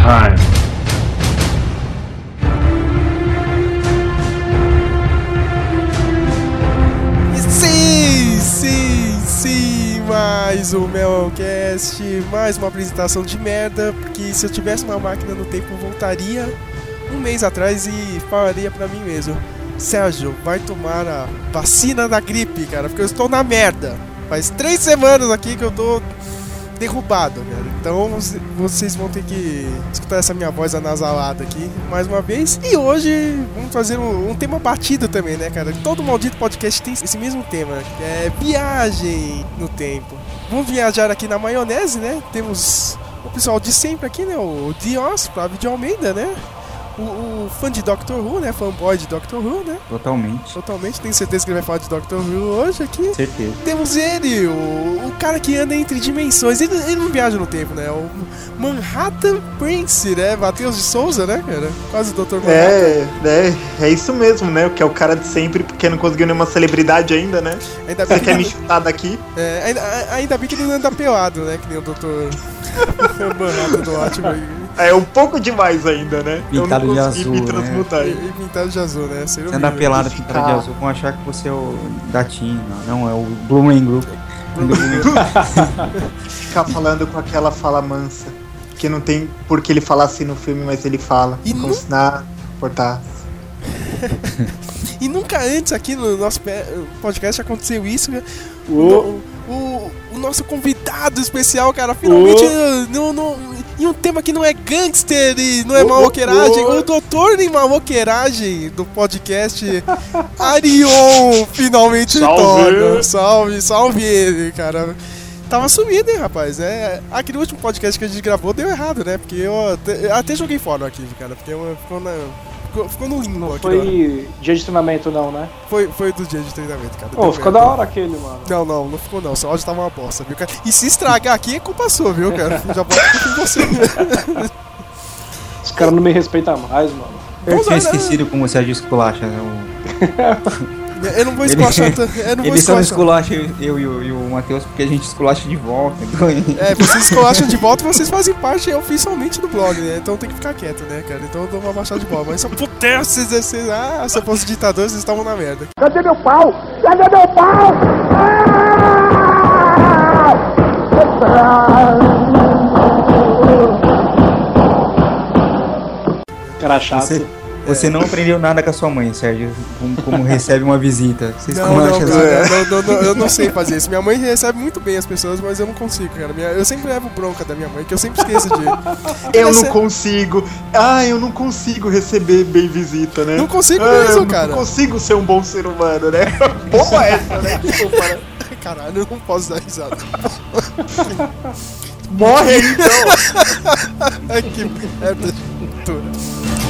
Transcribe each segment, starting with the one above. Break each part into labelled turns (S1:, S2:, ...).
S1: time.
S2: Sim, sim, sim, mais um Melcast, mais uma apresentação de merda, porque se eu tivesse uma máquina no tempo, voltaria um mês atrás e falaria pra mim mesmo, Sérgio, vai tomar a vacina da gripe, cara, porque eu estou na merda. Faz três semanas aqui que eu tô derrubado, cara. Então você- vocês vão ter que escutar essa minha voz anasalada aqui mais uma vez. E hoje vamos fazer um, um tema batido também, né, cara? Todo maldito podcast tem esse mesmo tema, é viagem no tempo. Vamos viajar aqui na maionese, né? Temos o pessoal de sempre aqui, né? O Dios, Flávio de Almeida, né? O, o fã de Doctor Who, né? Fanboy de Doctor Who, né?
S3: Totalmente.
S2: Totalmente, tenho certeza que ele vai falar de Doctor Who hoje aqui.
S3: Certeza.
S2: Temos ele, o, o cara que anda entre dimensões. Ele, ele não viaja no tempo, né? O Manhattan Prince, né? Matheus de Souza, né, cara? Quase o Dr. Manhattan.
S4: É, é, é isso mesmo, né? O que é o cara de sempre, porque não conseguiu nenhuma celebridade ainda, né?
S2: Ainda bem,
S4: Você quer me chutar daqui?
S2: é, ainda, ainda bem que ele não anda pelado, né? Que nem o Dr. Manhattan do ótimo.
S4: É um pouco demais ainda, né?
S3: Pintado
S4: Eu
S3: de
S4: não consegui
S3: azul,
S4: me
S3: né?
S4: transmutar.
S2: E, e pintado de azul, né? Seria
S3: Você anda pelado pintado de
S4: ficar-
S3: azul, vão achar que você é o gatinho. Não, não é o Blue Man Group.
S4: Ficar falando com aquela fala mansa. Que não tem por que ele falar assim no filme, mas ele fala.
S2: E
S4: como
S2: nu-
S4: se nada importasse.
S2: E nunca antes aqui no nosso podcast aconteceu isso. né? O, o, o nosso convidado especial, cara, finalmente no, no- em um tema que não é gangster e não é maloqueiragem. O doutor em maloqueiragem do podcast Arion finalmente
S1: Salve!
S2: Salve, salve ele, cara. Tava sumido, hein, rapaz? É, aquele último podcast que a gente gravou deu errado, né? Porque eu até, eu até joguei fora o arquivo, cara. Porque eu- ficou, na- ficou, ficou no limbo
S5: Não
S2: lá.
S5: foi dia de treinamento, não, né?
S2: Foi, foi do dia de treinamento, cara.
S5: Pô, ficou da hora aquele, mano.
S2: Não, não, não ficou não. Seu áudio tava uma bosta, viu, cara? E se estragar aqui é culpa sua, viu, cara? Já pode ficar com você.
S5: Os caras não me respeitam mais, mano.
S3: Eu tinha
S2: né?
S3: esquecido como você é esculacha. né?
S2: Eu não vou esculachar tanto. Eu não vou
S3: Ele só não esculacha eu, eu e o, e o Matheus porque a gente esculacha de volta. Então,
S2: É, vocês esculacham de volta e vocês fazem parte oficialmente do blog, né? Então tem que ficar quieto, né, cara? Então eu dou uma baixada de bola. Mas se eu pudesse exercer. Ah, se eu fosse ditador, vocês estavam na merda.
S6: Cadê meu pau? Cadê meu pau?
S5: Cara chato.
S3: você, você não aprendeu nada com a sua mãe, Sérgio. Como, como recebe uma visita. Você
S2: Não, não, cara, não, não, não, eu não sei fazer isso. Minha mãe recebe muito bem as pessoas, mas eu não consigo, cara. Minha- eu sempre levo bronca da minha mãe, que eu sempre esqueço de.
S4: Eu não consigo. Ah, eu não consigo receber bem visita, né?
S2: Não consigo
S4: ah,
S2: mesmo,
S4: eu
S2: cara.
S4: Não consigo ser um bom ser humano, né? Boa essa, né? Desculpa, né?
S2: Caralho, eu não posso dar risada.
S4: Morre então.
S2: Que merda. Tô-
S7: Closing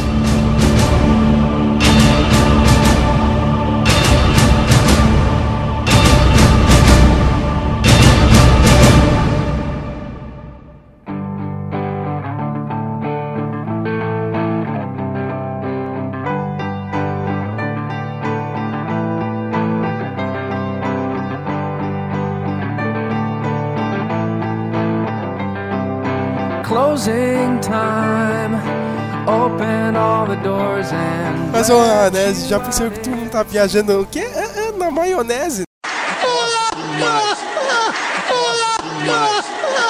S2: Mas, ô, Anésio, já percebeu que tu não tá viajando o quê? É, é na maionese.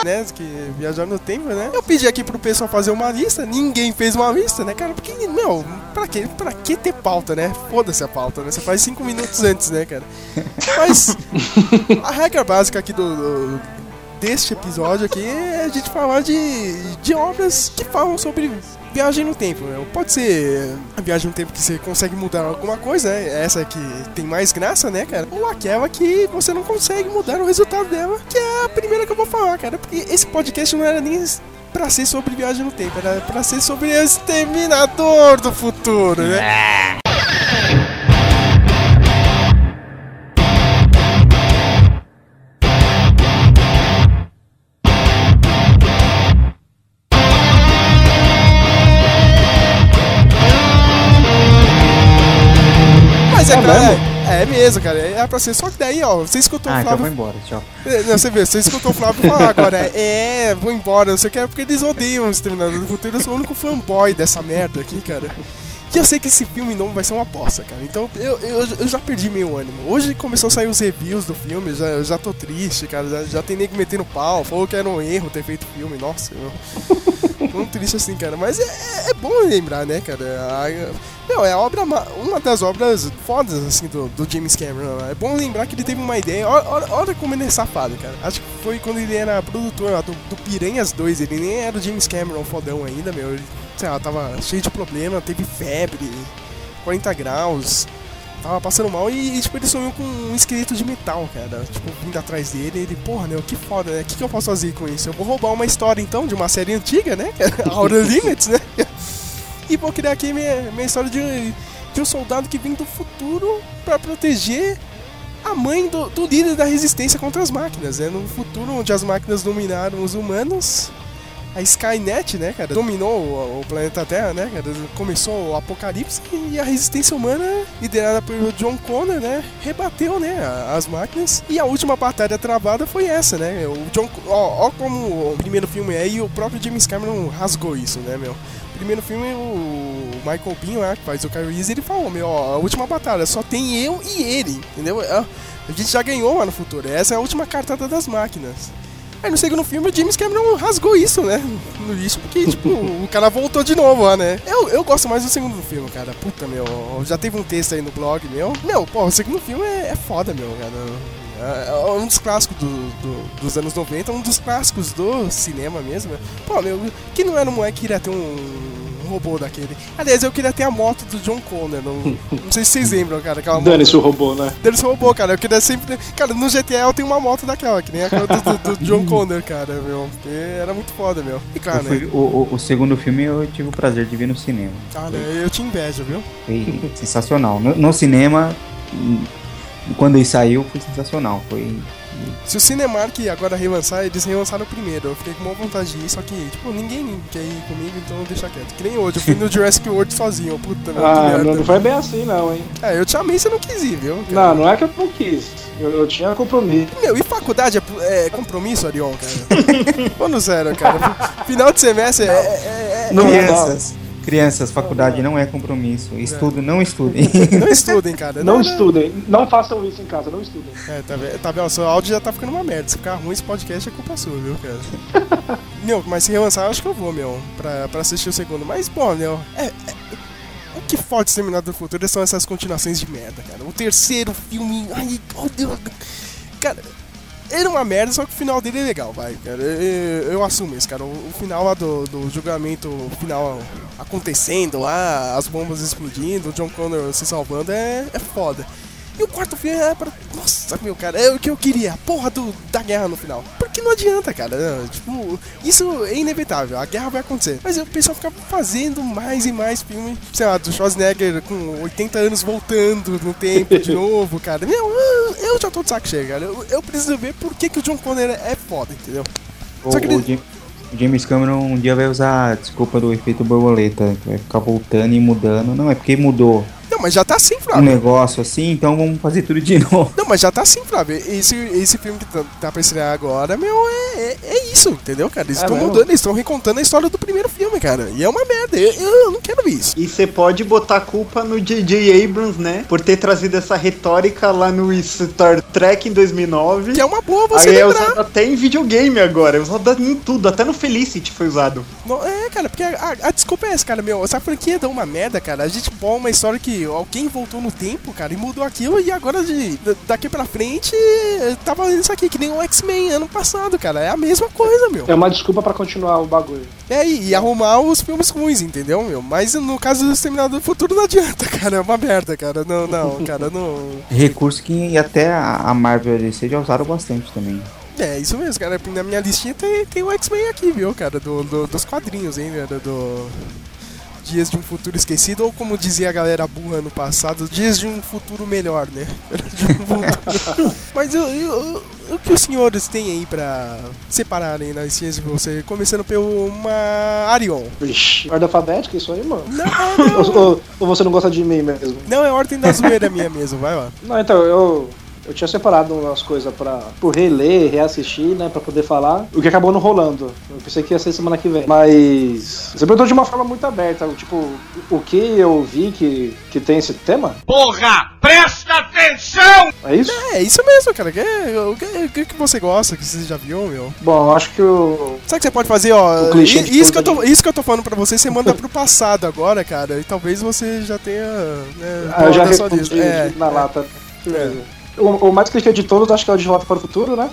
S2: Né, que viajar no tempo, né? Eu pedi aqui pro pessoal fazer uma lista, ninguém fez uma lista, né, cara? Porque, meu, pra que, pra que ter pauta, né? Foda-se a pauta, né? Você faz cinco minutos antes, né, cara? Mas a regra básica aqui do, do- deste episódio aqui é a gente falar de, de obras que falam sobre viagem no tempo, meu. Pode ser a viagem no tempo que você consegue mudar alguma coisa, né? Essa que tem mais graça, né, cara? Ou aquela que você não consegue mudar o resultado dela, que é a primeira que eu vou falar, cara. Porque esse podcast não era nem pra ser sobre viagem no tempo, era pra ser sobre o exterminador do futuro, né?
S5: Mesmo?
S2: é, é mesmo, cara. É pra ser. Só que daí, ó, você escutou
S3: Ah,
S2: o
S3: então
S2: Flávio
S3: vou embora, tchau.
S2: É, Não, você vê, você escutou o Flávio falar agora, é, vou embora, não sei o que, é porque eles odeiam o Exterminador do Futuro, eu sou o único fanboy dessa merda aqui, cara. E eu sei que esse filme não vai ser uma bosta, cara, então eu, eu, eu já perdi meu ânimo. Hoje começou a sair os reviews do filme, já, eu já tô triste, cara, já, já tem nego metendo pau, falou que era um erro ter feito o filme, nossa, eu... Tão triste assim, cara, mas é, é bom lembrar, né, cara, a, não, é a obra, ma- uma das obras fodas, assim, do, do James Cameron. É bom lembrar que ele teve uma ideia. Olha, olha como ele é safado, cara. Acho que foi quando ele era produtor lá do, do Piranhas 2. Ele nem era o James Cameron fodão ainda, meu. Ele, sei lá, tava cheio de problema, teve febre, 40 graus. Tava passando mal e, e, tipo, ele sonhou com um esqueleto de metal, cara. Tipo, vindo atrás dele. Ele, porra, né? Que foda, né? O que, que eu posso fazer com isso? Eu vou roubar uma história, então, de uma série antiga, né? Outer Limits, né? E vou criar aqui minha, minha história de, de um soldado que vem do futuro pra proteger a mãe do, do líder da resistência contra as máquinas, né? No futuro onde as máquinas dominaram os humanos, a Skynet, né, cara, dominou o, o planeta Terra, né, cara, começou o apocalipse e a resistência humana, liderada por John Connor, né, rebateu, né, as máquinas. E a última batalha travada foi essa, né, o John, ó, ó como o primeiro filme é e o próprio James Cameron rasgou isso, né, meu. Primeiro filme, o Michael Bean lá, que faz o Kyle Reese, ele falou, meu, ó, a última batalha, só tem eu e ele, entendeu? A gente já ganhou lá no futuro, essa é a última cartada das máquinas. Aí no segundo filme o James Cameron rasgou isso, né? No lixo, porque, tipo, o cara voltou de novo lá, né? Eu, eu gosto mais do segundo filme, cara. Puta, meu. Já teve um texto aí no blog, meu. Meu, pô, o segundo filme é, é foda, meu, cara. É é um dos clássicos do, do- dos anos 90, um dos clássicos do cinema mesmo. Pô, meu, que não era um moleque que iria ter um, um robô daquele. Aliás, eu queria ter a moto do John Connor. Não, não sei se vocês lembram, cara, aquela moto.
S5: Dane-se o robô, né?
S2: Dele robô, cara. Eu queria sempre. Cara, no GTA eu tenho uma moto daquela, que nem aquela do, do- do John Connor, cara, meu. Porque era muito foda, meu. E claro,
S3: fui-
S2: né?
S3: o, o- o segundo filme eu tive o prazer de ver no cinema.
S2: Cara, eu te invejo, viu?
S3: Foi sensacional. No, no cinema, quando ele saiu, foi sensacional. Foi.
S2: Se o Cinemark agora relançar, eles relançaram o primeiro. Eu fiquei com uma vontade de ir, só que, tipo, ninguém quer ir comigo, então deixa quieto. Que nem hoje, eu fui no Jurassic World sozinho, puta,
S5: Ah,
S2: merda.
S5: não, não foi bem assim, não, hein?
S2: É, eu te amei, você não quis ir, viu? cara?
S5: Não, não é que eu não quis. Eu, eu tinha compromisso.
S2: Meu, e faculdade é, é compromisso, Arion, cara? Vamos sério, cara. Final de semestre é- é- é,
S5: Não,
S3: crianças, crianças, faculdade não é compromisso. Estudo, não estudem.
S2: Não estudem, cara.
S5: Não estudem. Não façam isso em casa, não estudem.
S2: É, tá vendo? Tá vendo? Seu áudio já tá ficando uma merda. Se ficar ruim esse podcast é culpa sua, viu, cara? meu, mas se relançar, eu acho que eu vou, meu, pra, pra assistir o segundo. Mas, bom, meu, é. é- o que forte Exterminador do Futuro são essas continuações de merda, cara. O terceiro filme. Ai, oh Deus. Cara, ele é uma merda, só que o final dele é legal, vai, cara. Eu, eu assumo isso, cara. O, o final lá do, do julgamento final acontecendo lá, as bombas explodindo, o John Connor se salvando, é, é foda. E o quarto filme é pra. Nossa, meu, cara, é o que eu queria. A porra do, da guerra no final. Porque não adianta, cara. né? Tipo, isso é inevitável. A guerra vai acontecer. Mas o pessoal fica fazendo mais e mais filme. Sei lá, do Schwarzenegger com 80 anos voltando no tempo de novo, cara. Meu, eu, já tô de saco cheio, cara. Eu, eu preciso ver por que, que o John Connor é foda, entendeu?
S3: O,
S2: Só que ele-
S3: James Cameron um dia vai usar a desculpa do efeito borboleta, vai ficar voltando e mudando. Não, é porque mudou
S2: Não, mas já tá assim,
S3: um
S2: Flávio.
S3: negócio assim, então vamos fazer tudo de novo.
S2: Não, mas já tá assim, Flávio. Esse, esse filme que tá, tá pra estrear agora, meu, é, é, é isso, entendeu, cara? Eles
S5: É
S2: estão
S5: mesmo?
S2: mudando, eles estão recontando a história do primeiro filme, cara. E é uma merda. Eu, eu não quero ver isso.
S4: E você pode botar a culpa no J.J. Abrams, né? Por ter trazido essa retórica lá no Star Trek em 2009.
S2: Que é uma boa você
S4: Aí é
S2: lembrar.
S4: usado até em videogame agora. É usado em tudo, até no Felicity foi usado.
S2: Não, é, cara, porque a, a desculpa é essa, cara, meu. Essa franquia dá uma merda, cara. A gente põe uma história que alguém voltou no tempo, cara, e mudou aquilo e agora de, da- daqui pra frente tá valendo isso aqui, que nem o X-Men ano passado, cara. É a mesma coisa, meu.
S5: É uma desculpa pra continuar o bagulho.
S2: É, e, e arrumar os filmes ruins, entendeu, meu? Mas no caso do Exterminador do Futuro não adianta, cara. É uma merda, cara. Não, não, cara, não.
S3: Recurso que até a Marvel e DC já usaram bastante também.
S2: É, isso mesmo, cara. Na minha listinha tem, tem o X-Men aqui, viu, cara? Do, do- dos quadrinhos, hein, cara? Do. Dias de um Futuro Esquecido, ou como dizia a galera burra no passado, Dias de um Futuro Melhor, né? De um futuro- Mas eu- eu- o que os senhores têm aí pra separarem nas ciências de você? Começando pelo uma Arion.
S5: Vixe, ordem alfabética, isso aí, mano.
S2: Não, não,
S5: Ou, ou- ou você não gosta de mim mesmo?
S2: não, é ordem da zoeira minha mesmo, vai lá.
S5: Não, então, eu, eu tinha separado umas coisas pra por reler, reassistir, né, pra poder falar, o que acabou não rolando. Eu pensei que ia ser semana que vem. Mas você perguntou de uma forma muito aberta, tipo, o que eu vi que, que tem esse tema?
S6: Porra, presta atenção!
S5: É isso?
S2: É, isso mesmo, cara. Que- O que, o que, que você gosta, que você já viu, meu?
S5: Bom, eu acho que o.
S2: Sabe o que você pode fazer, ó?
S5: O clichê
S2: i-
S5: de
S2: Isso que, eu tô, isso que eu tô falando pra você, você manda pro passado agora, cara. E talvez você já tenha. Né,
S5: Ah, eu já respondi.
S2: É,
S5: na
S2: é.
S5: lata. Beleza. O, o mais clichê de todos, acho que é o De Volta para o Futuro, né?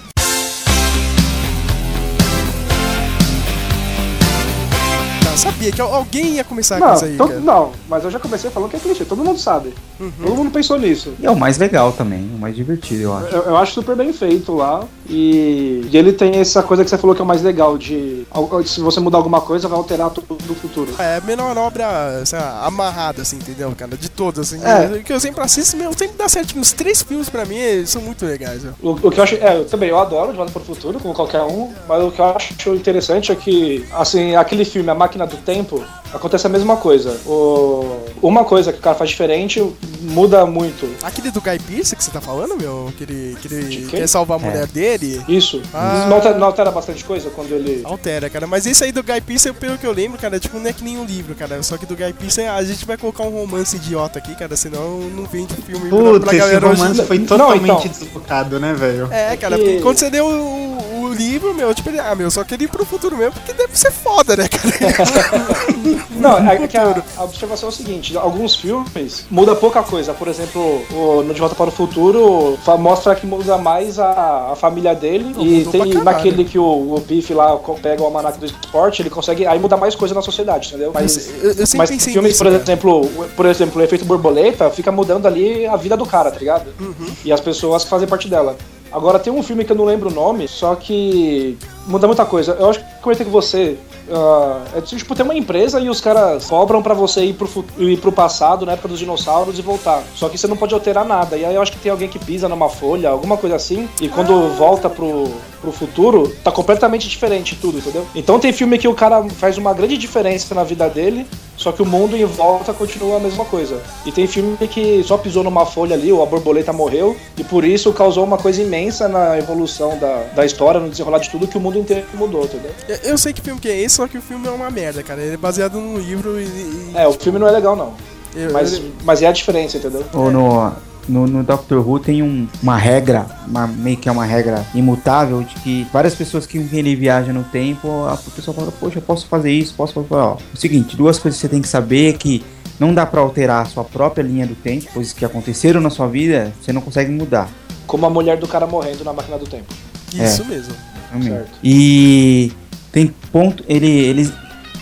S2: Tá, sabia que al- alguém ia começar com
S5: Não,
S2: isso aí,
S5: todo- não, mas eu já comecei falando que é clichê, todo mundo sabe.
S2: Uhum.
S5: Todo mundo pensou nisso.
S3: E é o mais legal também, o mais divertido, eu acho.
S5: Eu, eu acho super bem feito lá. E, e ele tem essa coisa que você falou que é o mais legal, de se você mudar alguma coisa, vai alterar tudo do futuro.
S2: É a menor obra sei lá, amarrada, assim, entendeu, cara? De todas, assim.
S5: É.
S2: Que eu sempre assisto, meu, sempre dá certinho. Os três filmes pra mim eles são muito legais.
S5: O, o que eu acho. É, eu também eu adoro De Volta para o Futuro, como qualquer um, mas o que eu acho interessante é que, assim, aquele filme, A Máquina do Tempo, acontece a mesma coisa. O, uma coisa que o cara faz diferente muda muito.
S2: Aquele do Guy Pearce que você tá falando, meu? Que ele, que ele quer salvar a
S3: É.
S2: mulher dele.
S5: Isso.
S2: Ah.
S5: Não, altera, não altera bastante coisa quando ele.
S2: Altera, cara. Mas esse aí do Guy Pearce, pelo que eu lembro, cara, tipo, não é que nem um livro, cara. Só que do Guy Pearce, a gente vai colocar um romance idiota aqui, cara, senão não vende filme pra,
S4: Puta,
S2: pra
S4: esse
S2: galera hoje.
S4: romance foi
S5: Não,
S4: totalmente
S5: então.
S4: deslocado, né, velho?
S2: É, cara,
S5: que-
S2: porque quando você deu o, o livro, meu, tipo, ele, ah, meu, só queria ir pro futuro mesmo, porque deve ser foda, né, cara?
S5: Não, é que a, a observação é o seguinte: alguns filmes muda pouca coisa. Por exemplo, o No De Volta para o Futuro mostra que muda mais a, a família dele.
S2: Não,
S5: e tem naquele que o, o Biff lá pega o almanac do esporte, ele consegue. Aí muda mais coisa na sociedade, entendeu? Mas,
S2: eu, eu
S5: mas filmes, por
S2: cara.
S5: exemplo, o- por exemplo, o efeito borboleta fica mudando ali a vida do cara, tá ligado?
S2: Uhum.
S5: E as pessoas que fazem parte dela. Agora tem um filme que eu não lembro o nome, só que muda muita coisa. Eu acho que comentei com você. Ah, é tipo, tem uma empresa e os caras cobram pra você ir pro, ir pro passado, na época dos dinossauros, e voltar. Só que você não pode alterar nada. E aí eu acho que tem alguém que pisa numa folha, alguma coisa assim, e quando volta pro, pro futuro, tá completamente diferente tudo, entendeu? Então tem filme que o cara faz uma grande diferença na vida dele, só que o mundo em volta continua a mesma coisa. E tem filme que só pisou numa folha ali, ou a borboleta morreu, e por isso causou uma coisa imensa na evolução da, da história, no desenrolar de tudo, que o mundo inteiro mudou, entendeu?
S2: Eu, sei que filme que é esse, só que o filme é uma merda, cara. Ele é baseado num livro e. e-
S5: É, o filme não é legal, não.
S2: eu-
S5: Mas,
S2: eu-
S5: mas é a diferença, entendeu?
S3: Ou no, no, no Doctor Who tem um- uma regra, uma, meio que é uma regra imutável, de que várias pessoas que ele viaja no tempo, a pessoa fala, poxa, posso fazer isso, posso fazer. Ó, o seguinte, duas coisas que você tem que saber é que não dá pra alterar a sua própria linha do tempo, coisas que aconteceram na sua vida, você não consegue mudar.
S5: Como a mulher do cara morrendo na máquina do tempo.
S2: Isso mesmo.
S3: realmente.
S5: Certo.
S3: E tem ponto. Ele, eles,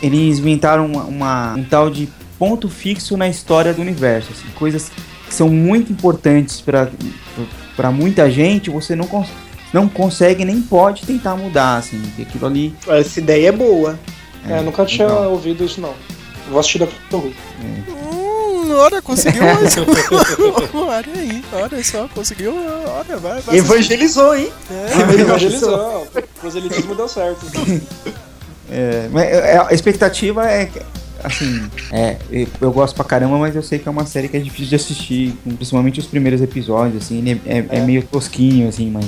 S3: eles inventaram uma, uma- um tal de ponto fixo na história do universo. assim, coisas que são muito importantes para para muita gente, você não, cons não consegue nem pode tentar mudar. Assim, aquilo ali.
S4: Essa ideia é boa.
S5: É, nunca tinha
S3: legal.
S5: ouvido isso, não. Vou assistir daqui a pouco.
S2: Hum, olha, conseguiu mais. olha aí, olha só, conseguiu. Olha, vai, vai.
S4: Evangelizou, hein?
S2: É,
S5: Evangelizou. Proselitismo deu certo.
S3: É, mas, é, a expectativa é. Assim, é, eu- gosto pra caramba, mas eu sei que é uma série que é difícil de assistir, principalmente os primeiros episódios, assim, ele é, é- é meio tosquinho, assim, mas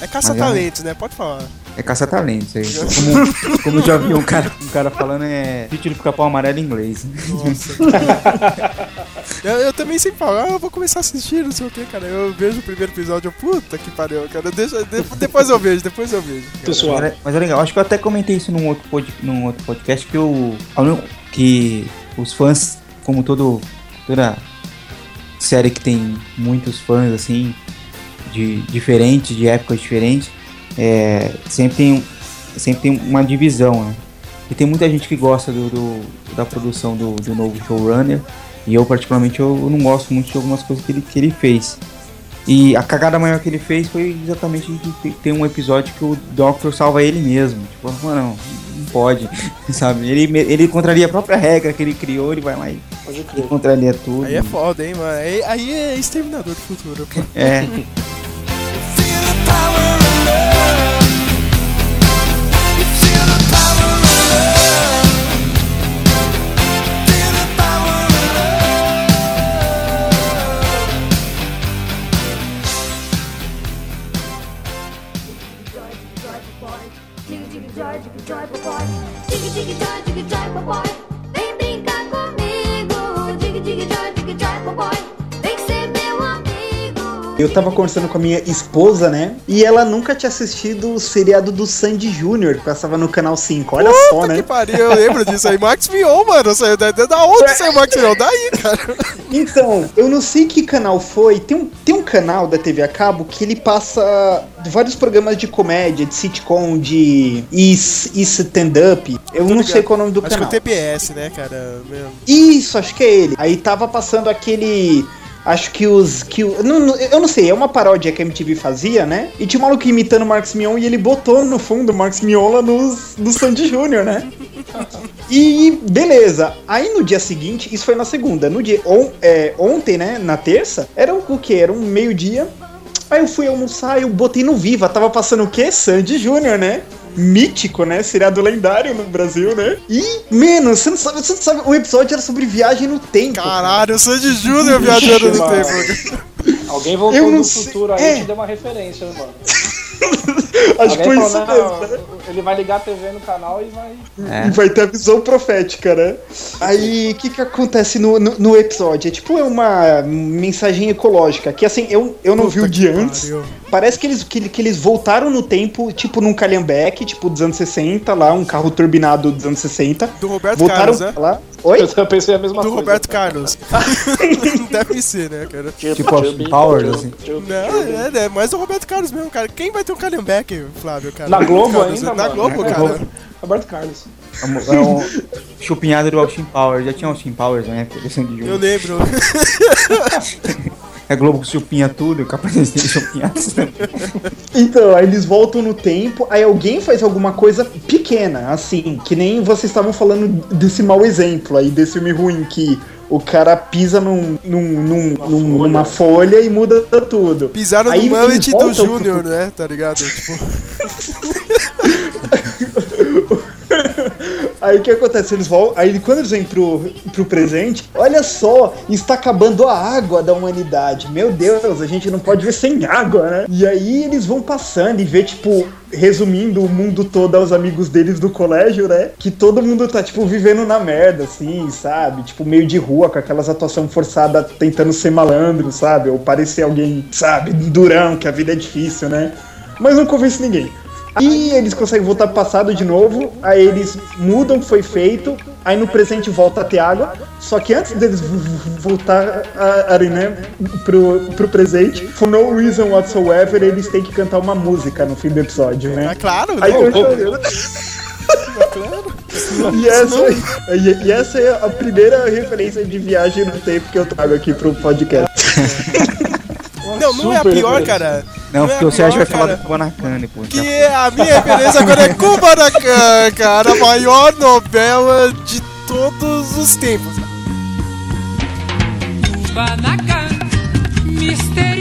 S2: é caça-talentos, né? Pode falar.
S3: É caça-talentos. aí. Como, como eu já vi um cara, um cara falando, é título de capão amarelo em inglês.
S2: Nossa. eu, eu também sempre falo, ah, eu vou começar a assistir, não sei o que, cara. Eu vejo o primeiro episódio, eu, puta que pariu, cara. Deixa, de- depois eu vejo, depois eu vejo.
S5: Pessoal.
S3: Mas é, mas é legal, acho que eu até comentei isso num outro, pod, num outro podcast que, eu, que os fãs, como todo, toda série que tem muitos fãs, assim, de diferentes, de épocas diferentes, é, sempre, tem, sempre tem uma divisão, né? E tem muita gente que gosta do, do- da produção do, do novo showrunner, e eu particularmente eu, eu não gosto muito de algumas coisas que ele, que ele fez. E a cagada maior que ele fez foi exatamente de ter- ter um episódio que o Doctor salva ele mesmo. Tipo, mano, não pode, sabe? Ele, ele contraria a própria regra que ele criou, ele vai lá e, e contraria tudo.
S2: Aí é foda, hein, mano. Aí, aí é exterminador do futuro. pô.
S3: É.
S8: Eu tava conversando com a minha esposa, né? E ela nunca tinha assistido o seriado do Sandy Júnior, que passava no canal 5. Olha só,
S2: Puta que
S8: né?
S2: pariu, eu lembro disso aí. Max Mion, mano. Saiu da, da onde saiu Max Mion? Daí, cara.
S8: Então, eu não sei que canal foi. Tem um, tem um canal da TV a cabo que ele passa vários programas de comédia, de sitcom, de e, e stand-up. Eu não sei qual é o nome do
S2: Acho que é
S8: canal.
S2: o TPS, né, cara?
S8: Isso, acho que é ele. Aí tava passando aquele. Acho que os. Que, o- não, eu não sei, é uma paródia que a MTV fazia, né? E tinha um maluco imitando o Marcos Mion e ele botou no fundo o Marcos Mion lá nos, no Sandy Júnior, né? E beleza. Aí no dia seguinte, isso foi na segunda. No dia on- é, ontem, né? Na terça, era o, quê? Era um meio-dia. Aí eu fui almoçar, eu botei no Viva, tava passando o quê? Sandy Júnior, né? Mítico, né? Seriado lendário no Brasil, né? E, menos, você não sabe, você não sabe, o episódio era sobre viagem no tempo.
S2: Caralho, eu sou de Júnior viajando no
S5: mano.
S2: tempo.
S5: Alguém voltou
S8: Eu não
S5: do
S8: sei-
S5: futuro aí
S8: é.
S5: e te deu uma referência, né, mano?
S8: Acho que foi
S5: Alguém
S8: isso mesmo, né?
S5: "Não, Ele vai ligar a TV no canal e vai.
S3: É.
S8: E vai ter a visão profética, né? Aí, o que que acontece no, no, no episódio? É tipo é uma mensagem ecológica, que assim, eu, eu não vi o de antes.
S2: pariu.
S8: Parece que eles, que, que eles voltaram no tempo, tipo num calhambeque, tipo dos anos 60, lá, um carro turbinado dos anos 60.
S2: Do Roberto
S8: voltaram
S2: Carlos, né?
S8: lá. Oi?
S5: Eu pensei a mesma
S2: Do
S5: coisa.
S2: Roberto Carlos. Deve ser, né, cara?
S3: Tipo Austin Powers, assim.
S2: Não, é, é mais do Roberto Carlos mesmo, cara. Quem vai ter um Calhambeck, Flávio, cara?
S5: Na Globo
S2: Carlos,
S5: ainda,
S2: Na
S5: mano.
S2: Globo, cara.
S5: Roberto Carlos.
S3: É um, é um chupinhado do Austin Powers. Já tinha Austin Powers na época do Sandy
S2: Eu lembro.
S3: A Globo chupinha tudo, capaz de também.
S8: Então, aí eles voltam no tempo, aí alguém faz alguma coisa pequena, assim, que nem vocês estavam falando desse mau exemplo aí, desse filme ruim, que o cara pisa num, num, num- num- numa folha e muda tudo.
S2: Pisaram
S8: Aí
S2: no mullet do
S8: voltam pro-
S2: Júnior, né? Tá ligado? Tipo,
S8: Aí o que acontece? Eles vão. Aí quando eles vêm pro, pro presente, olha só, está acabando a água da humanidade. Meu Deus, a gente não pode ver sem água, né? E aí eles vão passando e vê, tipo, resumindo o mundo todo aos amigos deles do colégio, né? Que todo mundo tá, tipo, vivendo na merda, assim, sabe? Tipo, meio de rua, com aquelas atuação forçada tentando ser malandro, sabe? Ou parecer alguém, sabe, durão, que a vida é difícil, né? Mas não convence ninguém. Aí eles conseguem voltar pro passado de novo, aí eles mudam o que foi feito, aí no presente volta a ter água, só que antes deles voltar a, a, né, pro, pro presente, for no reason whatsoever, eles têm que cantar uma música no fim do episódio,
S2: é
S8: né?
S2: claro,
S8: Aí
S2: né?
S8: eu chorando. E essa, e, e essa é a primeira referência de viagem no tempo que eu trago aqui pro podcast.
S2: Não, não é a pior, cara.
S3: Não,
S2: é
S3: porque
S2: a
S3: o Sérgio vai falar
S2: cara.
S3: do Kubanacan depois.
S2: Que é a minha referência agora é Kubanacan, cara. A maior novela de todos os tempos.
S9: Kubanacan, misterioso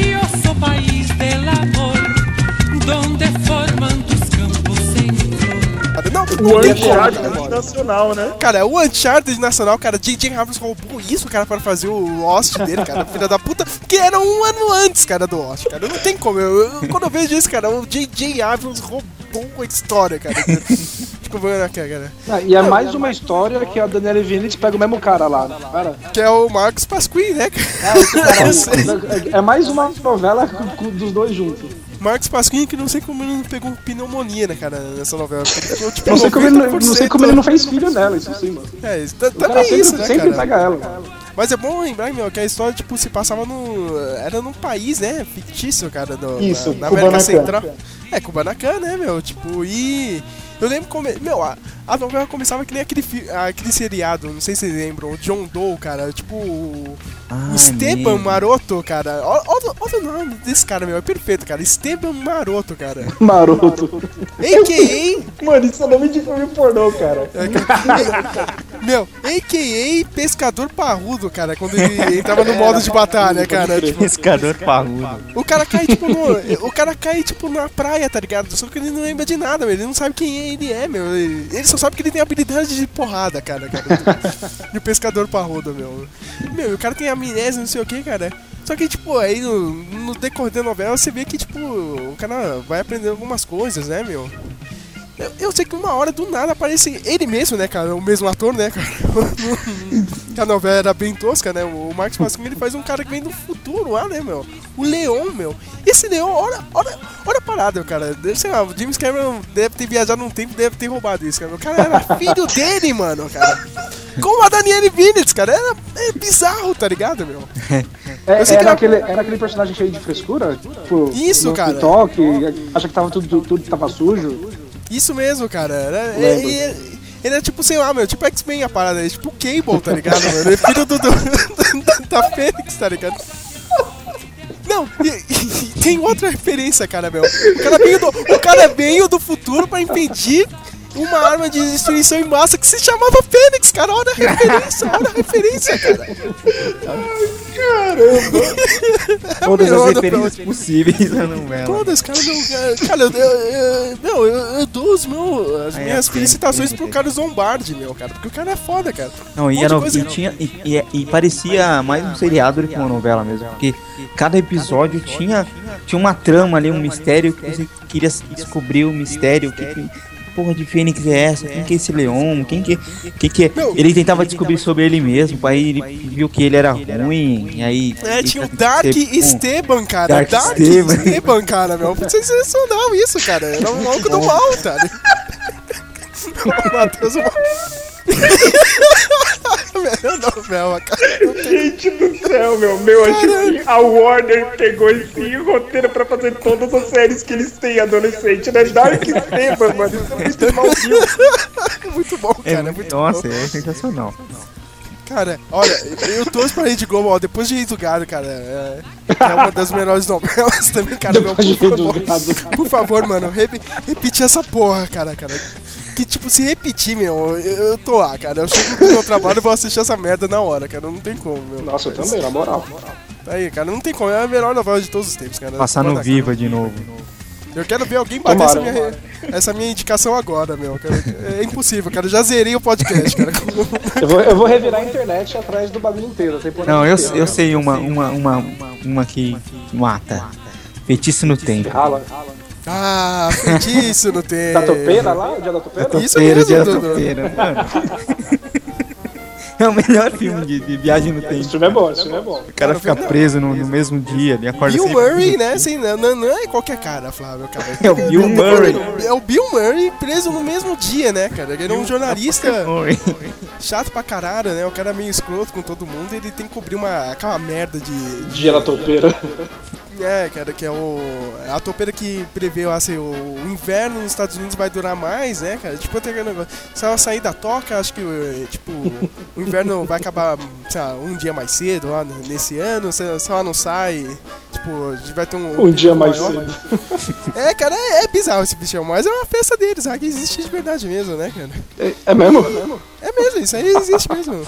S8: O Uncharted
S2: como.
S8: nacional, né?
S2: Cara, o Uncharted Nacional, cara, J.J. Abrams roubou isso, cara, para fazer o Lost dele, cara, filha da puta, que era um ano antes, cara, do Lost, cara. Não tem como. Eu, eu- quando eu vejo isso, cara, o J.J. Abrams roubou a história, cara. Tipo, cara, cara.
S5: Ah, e é mais uma história que a Daniela Vinitz pega o mesmo cara lá, né? Cara,
S2: Que é o Marcos Pasquim, né, cara?
S5: é, cara é, é mais uma novela com- com- dos dois juntos.
S2: Marcos Pasquim, que não sei como ele não pegou pneumonia, né, cara, nessa novela. ficou, tipo,
S5: Não sei, como ele, não
S2: 90%.
S5: sei como ele não fez filho nela, isso sim, mano.
S2: É, isso, tá-
S5: O cara
S2: também
S5: sempre,
S2: isso, né,
S5: sempre
S2: cara?
S5: pega ela.
S2: Mas é bom lembrar, meu, que a história, tipo, se passava no... Era num país, né, fictício, cara, do,
S4: Isso,
S2: na, na América. Central. É, Kubanacan, né, meu, tipo, e... Eu lembro como... Meu, a, a novela começava que nem aquele, aquele seriado, não sei se vocês lembram, o John Doe, cara, tipo... O,
S3: Ah,
S2: Esteban. Maroto, cara. Olha, o nome desse cara, meu, é perfeito, cara. Esteban Maroto, cara.
S5: Maroto.
S2: A.K.A.
S4: Mano, isso é nome de filme pornô, cara.
S2: É, cara, meu, a.k.a. Pescador Parrudo, cara, quando ele entrava no modo de batalha, cara. Tipo,
S3: Pescador parrudo.
S2: o cara cai, tipo, no, o cara cai, tipo, na praia, tá ligado? Só que ele não lembra de nada, meu. Ele não sabe quem ele é, meu. Ele só sabe que ele tem habilidade de porrada, cara. cara de pescador parrudo, meu. Meu, o cara tem amnésia, não sei o que, cara. Só que, tipo, aí no, no decorrer da novela você vê que, tipo, o cara vai aprender algumas coisas, né, meu? Eu, eu sei que uma hora do nada aparece ele mesmo, né, cara? O mesmo ator, né, cara? a novela era bem tosca, né? O Marcos Pasquim ele faz um cara que vem do futuro lá, né, meu? O Leon, meu. Esse Leon, olha, olha, olha a parada, cara. Ser, lá, o James Cameron deve ter viajado num tempo deve ter roubado isso, cara. O cara era filho dele, mano, cara. Como a Daniele Vinitz, cara. Era é bizarro, tá ligado, meu?
S5: É,
S2: sei
S5: era,
S2: era-
S5: aquele, era aquele personagem cheio de frescura? Tipo,
S2: Isso,
S5: no
S2: cara.
S5: TikTok, acha que tava tudo, tudo tava sujo.
S2: Isso mesmo, cara. Era, ele, ele, ele é tipo, sei lá, meu, tipo X-Men a parada, ele é tipo Cable, tá ligado, mano? Ele é filho do, do- da Fênix, tá ligado? Não, e, e tem outra referência, cara, meu. O cara veio do, o cara veio do futuro pra impedir uma arma de destruição em massa que se chamava Fênix, cara. Olha a referência, olha a referência, cara.
S3: Todas
S2: melhor
S3: as referências possíveis na novela.
S2: Todas, cara, meu, cara, cara, eu, eu, eu- meu, eu, dou os meu, as
S3: Aí
S2: minhas felicitações pro
S3: né?
S2: Carlos Zombardi, meu, cara, porque o cara é foda, cara.
S3: Não, e, era, e, tinha, e, e- parecia mais um seriado do que uma novela mesmo. Porque cada episódio tinha, tinha uma trama ali, um mistério que você queria descobrir o mistério. Que, que porra de Fênix é essa? Quem que é esse leão? Quem que, quem que é? Ele tentava descobrir sobre ele mesmo, aí ele viu que ele era ruim, e aí...
S2: É, tinha o Dark Esteban, cara.
S3: Dark
S2: Dark,
S3: Esteban.
S2: Esteban. cara, meu. Sensacional isso, cara. Era um maluco do mal, cara. Matheus, Melhor novela, cara.
S4: Gente do céu, meu. Meu, acho que a Warner pegou esse roteiro pra fazer todas as séries que eles têm adolescente, né? Dark Esteban, mano. Isso é muito malzinho.
S2: Muito bom,
S3: É,
S2: cara. muito
S3: nossa,
S2: bom.
S3: é sensacional.
S2: Cara, olha, eu torço pra Rede Globo, ó, depois de Rei do Gado, cara, é, é uma das melhores novelas também, cara, meu, por favor, por favor, mano, repi- repetir essa porra, cara, cara, que tipo, se repetir, meu, eu, eu tô lá, cara, eu chego do meu trabalho e vou assistir essa merda na hora, cara, não tem como, meu.
S5: Nossa, eu também, na moral.
S2: Tá aí, cara, não tem como, é a melhor novela de todos os tempos, cara.
S3: Passar no Viva de novo.
S2: Eu quero ver alguém bater essa
S5: Tomara.
S2: minha, essa minha indicação agora, meu, cara. é impossível, cara, eu já zerei o podcast, cara.
S5: Eu vou, eu vou revirar a internet atrás do bagulho inteiro.
S3: Não, eu, eu sei uma, uma, uma, uma que mata. Feitiço no tempo.
S5: Rala.
S2: Ah, feitiço no tempo.
S5: Da topeira lá? O dia da topeira?
S2: Isso
S3: Topeira,
S2: mesmo,
S3: dia da topeira, mano. É o melhor filme de, de viagem no tempo.
S5: filme é bom, esse filme é bom.
S3: O cara fica preso no, no mesmo dia, ele acorda
S2: Bill Murray, né? Assim, não, não, é qualquer cara, Flávio, cara.
S3: É o Bill Murray.
S2: É o Bill Murray preso no mesmo dia, né, cara? Ele é um jornalista chato pra caralho, né? O cara é meio escroto com todo mundo e ele tem que cobrir uma, aquela merda de.
S5: Dia da topeira.
S2: É, cara, que é o. A topeira que prevê assim, o, o inverno nos Estados Unidos vai durar mais, né, cara? Tipo, tem aquele negócio. Se ela sair da toca, acho que, eh, tipo, o inverno vai acabar, sei lá, um dia mais cedo lá nesse ano. Se, se ela não sai, tipo, vai ter um.
S5: Um dia mais
S2: maior.
S5: cedo.
S2: É, cara, é, é bizarro esse bichão, mas é uma festa deles? Que existe de verdade mesmo, né, cara?
S5: É, é mesmo?
S2: É mesmo, isso aí existe mesmo.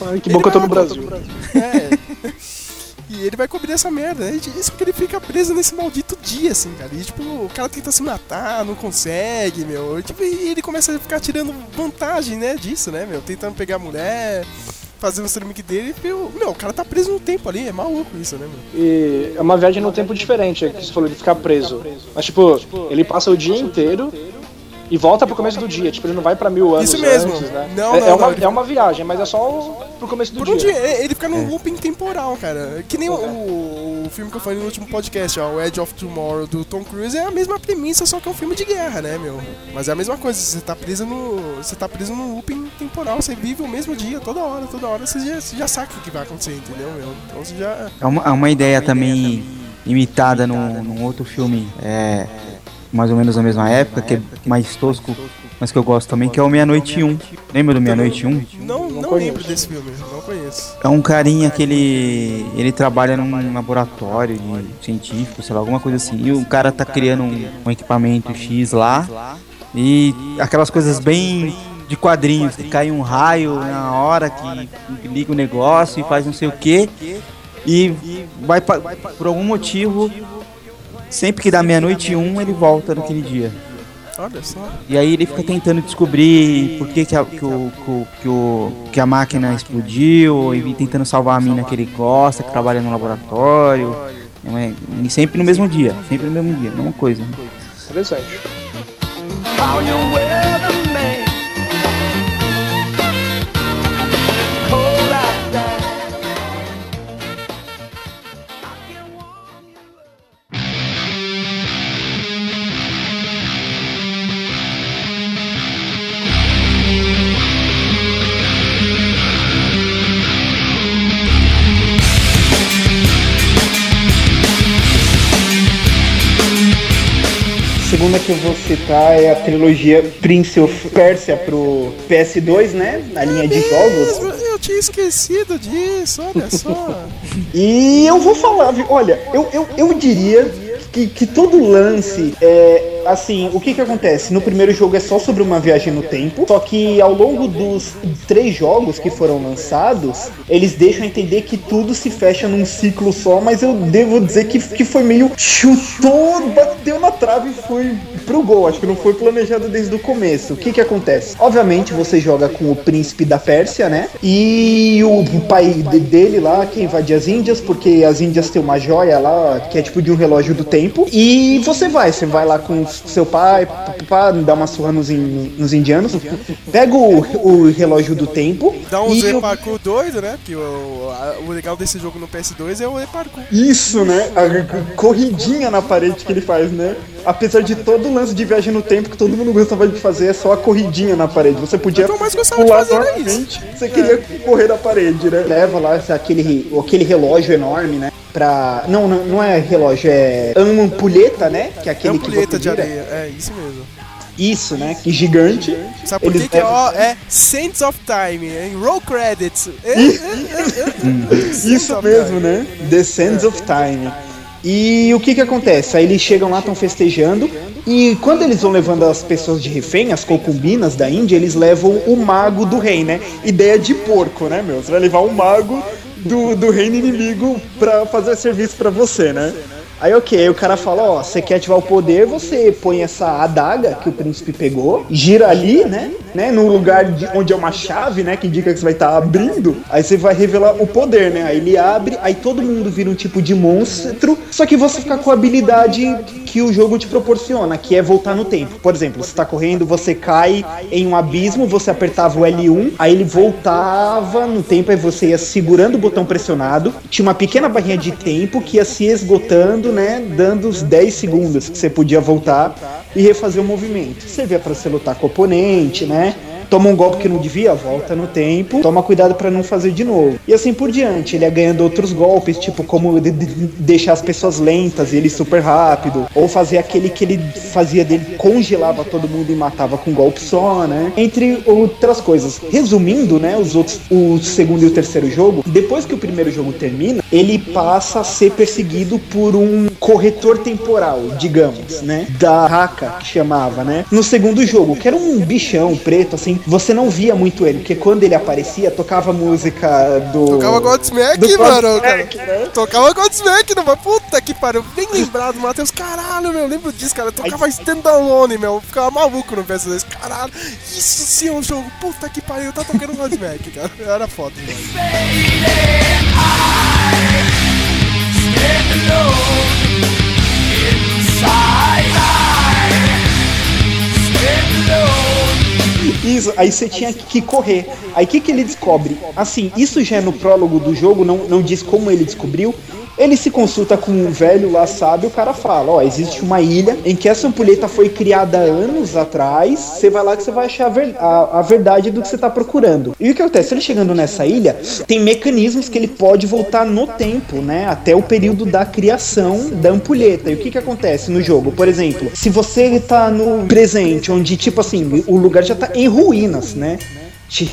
S5: Ai, que bom que eu tô no Brasil.
S2: É. Ele vai cobrir essa merda, né? Isso que ele fica preso nesse maldito dia, assim, cara. E, tipo, o cara tenta se matar, não consegue, meu. E, tipo, e ele começa a ficar tirando vantagem, né, disso, né, meu? Tentando pegar a mulher, fazer o streaming dele. E, meu, meu, o cara tá preso no tempo ali, é maluco isso, né, meu?
S5: E é uma viagem no tempo diferente, é que você falou de ficar preso. Mas, tipo, ele passa o dia inteiro e volta pro começo do dia. Tipo, ele não vai pra mil anos
S2: Isso mesmo.
S5: antes, né?
S2: Não,
S5: é,
S2: não,
S5: é, uma,
S2: não,
S5: é uma viagem, mas é só pro começo do
S2: Por um
S5: dia.
S2: dia, ele ele fica num looping temporal, cara. Que nem o, o filme que eu falei no último podcast, ó, o Edge of Tomorrow do Tom Cruise, é a mesma premissa, só que é um filme de guerra, né, meu? Mas é a mesma coisa, você tá preso no. Você tá preso num looping temporal, você vive o mesmo dia, toda hora, toda hora, você já, você já sabe o que vai acontecer, entendeu, meu? Então você já.
S3: É uma, é uma ideia também imitada num, num outro filme, é, mais ou menos na mesma época, que é mais tosco, mas que eu gosto também, que é o Meia-Noite 1. Lembra do Meia-Noite 1?
S2: Não, não, lembro desse filme, não conheço.
S3: É um carinha que ele, ele trabalha num laboratório de científico, sei lá, alguma coisa assim. E o cara tá criando um, um equipamento X lá. E aquelas coisas bem de quadrinhos, que cai um raio na hora que, liga o negócio e faz não sei o que. E vai pa- por algum motivo, sempre que dá meia-noite e um, ele volta naquele dia.
S2: Olha só.
S3: E aí ele fica tentando descobrir por que, que, a, que, o, que, o- que, o- que a máquina explodiu, e tentando salvar a mina que ele gosta, que trabalha no laboratório. É- E sempre no mesmo dia, sempre no mesmo dia, mesma coisa.
S5: Interessante.
S8: Segunda que eu vou citar é a trilogia Prince of Persia pro PS2, né? Na linha de jogos.
S2: Eu tinha esquecido disso, olha só.
S8: E eu vou falar, olha, eu, eu, eu diria que, que todo lance é. Assim, o que que acontece? No primeiro jogo é só sobre uma viagem no tempo, só que ao longo dos três jogos que foram lançados, eles deixam entender que tudo se fecha num ciclo só, mas eu devo dizer que, que foi meio chutou, bateu na trave e foi pro gol. Acho que não foi planejado desde o começo. O que que acontece? Obviamente você joga com o príncipe da Pérsia, né? E o pai de- dele lá que invade as Índias, porque as Índias têm uma joia lá que é tipo de um relógio do tempo. E você vai, você vai lá com seu pai, para dar uma surra nos, in- nos indianos, pega o, o relógio do tempo.
S2: Dá um Z parkour doido, né? Porque o, a- o legal desse jogo no PS2 é o E parkour.
S8: Isso, né? A corridinha na parede que ele faz, né? Apesar de todo o lance de viagem no tempo que todo mundo gostava de fazer, é só a corridinha na parede. Você podia
S2: que de
S8: pular normalmente, você queria correr na parede, né? Leva lá aquele, aquele relógio enorme, né? Pra. Não, não, não é relógio, é ampulheta, né? Que é
S2: É
S8: aquele
S2: um
S8: que
S2: pulheta
S8: você
S2: de areia, é isso mesmo.
S8: Isso, né? Que gigante.
S2: Sabe por
S8: Eles
S2: que, que é, ó, é Saints of Time, em Roll Credits. É, é, é, é, é.
S8: Isso mesmo,
S2: Time.
S8: né? The Sands of Time. E o que que acontece? Aí eles chegam lá, estão festejando, e quando eles vão levando as pessoas de refém, as concubinas da Índia, eles levam o mago do rei, né? Ideia de porco, né, meu? Você vai levar o mago do, do reino inimigo pra fazer serviço pra você, né? Aí ok, o cara fala, ó, você quer ativar o poder, você põe essa adaga que o príncipe pegou, gira ali, né? né no lugar de, onde é uma chave, né? Que indica que você vai estar abrindo. Aí você vai revelar o poder, né? Aí ele abre, aí todo mundo vira um tipo de monstro. Só que você fica com a habilidade que o jogo te proporciona, que é voltar no tempo. Por exemplo, você tá correndo, você cai em um abismo, você apertava o L1, aí ele voltava no tempo, aí você ia segurando o botão pressionado. Tinha uma pequena barrinha de tempo que ia se esgotando, né? Dando os 10 segundos que você podia voltar e refazer o movimento. Servia pra você lutar com o oponente, né? Toma um golpe que não devia, volta no tempo. Toma cuidado pra não fazer de novo. E assim por diante. Ele ia ganhando outros golpes, tipo como de- de- deixar as pessoas lentas e ele super rápido. Ou fazer aquele que ele fazia dele, congelava todo mundo e matava com um golpe só, né? Entre outras coisas. Resumindo, né, os outros, o segundo e o terceiro jogo, depois que o primeiro jogo termina, ele passa a ser perseguido por um corretor temporal, digamos, né? Da Haka, que chamava, né? No segundo jogo, que era um bichão preto, assim, você não via muito ele, porque quando ele aparecia, tocava música do.
S2: Tocava Godsmack,
S8: do
S2: mano.
S8: Godsmack,
S2: cara.
S8: né?
S2: Tocava Godsmack, não vai. Puta que pariu. Bem lembrado, Matheus. Caralho, meu. Lembro disso, cara. Tocava Standalone, meu. Ficava maluco no PS2. Caralho. Isso sim é um jogo. Puta que pariu. Tá tocando Godsmack, cara. Era foda, mano.
S10: Inside I stand
S8: Isso, aí você tinha que correr. Aí o que, que ele descobre? Assim, isso já é no prólogo do jogo, não, não diz como ele descobriu. Ele se consulta com um velho lá, sabe? O cara fala: Ó, existe uma ilha em que essa ampulheta foi criada anos atrás. Você vai lá que você vai achar a, ver- a- a verdade do que você tá procurando. E o que acontece? Ele chegando nessa ilha, tem mecanismos que ele pode voltar no tempo, né? Até o período da criação da ampulheta. E o que, que acontece no jogo? Por exemplo, se você tá no presente, onde, tipo assim, o lugar já tá em ruínas, né?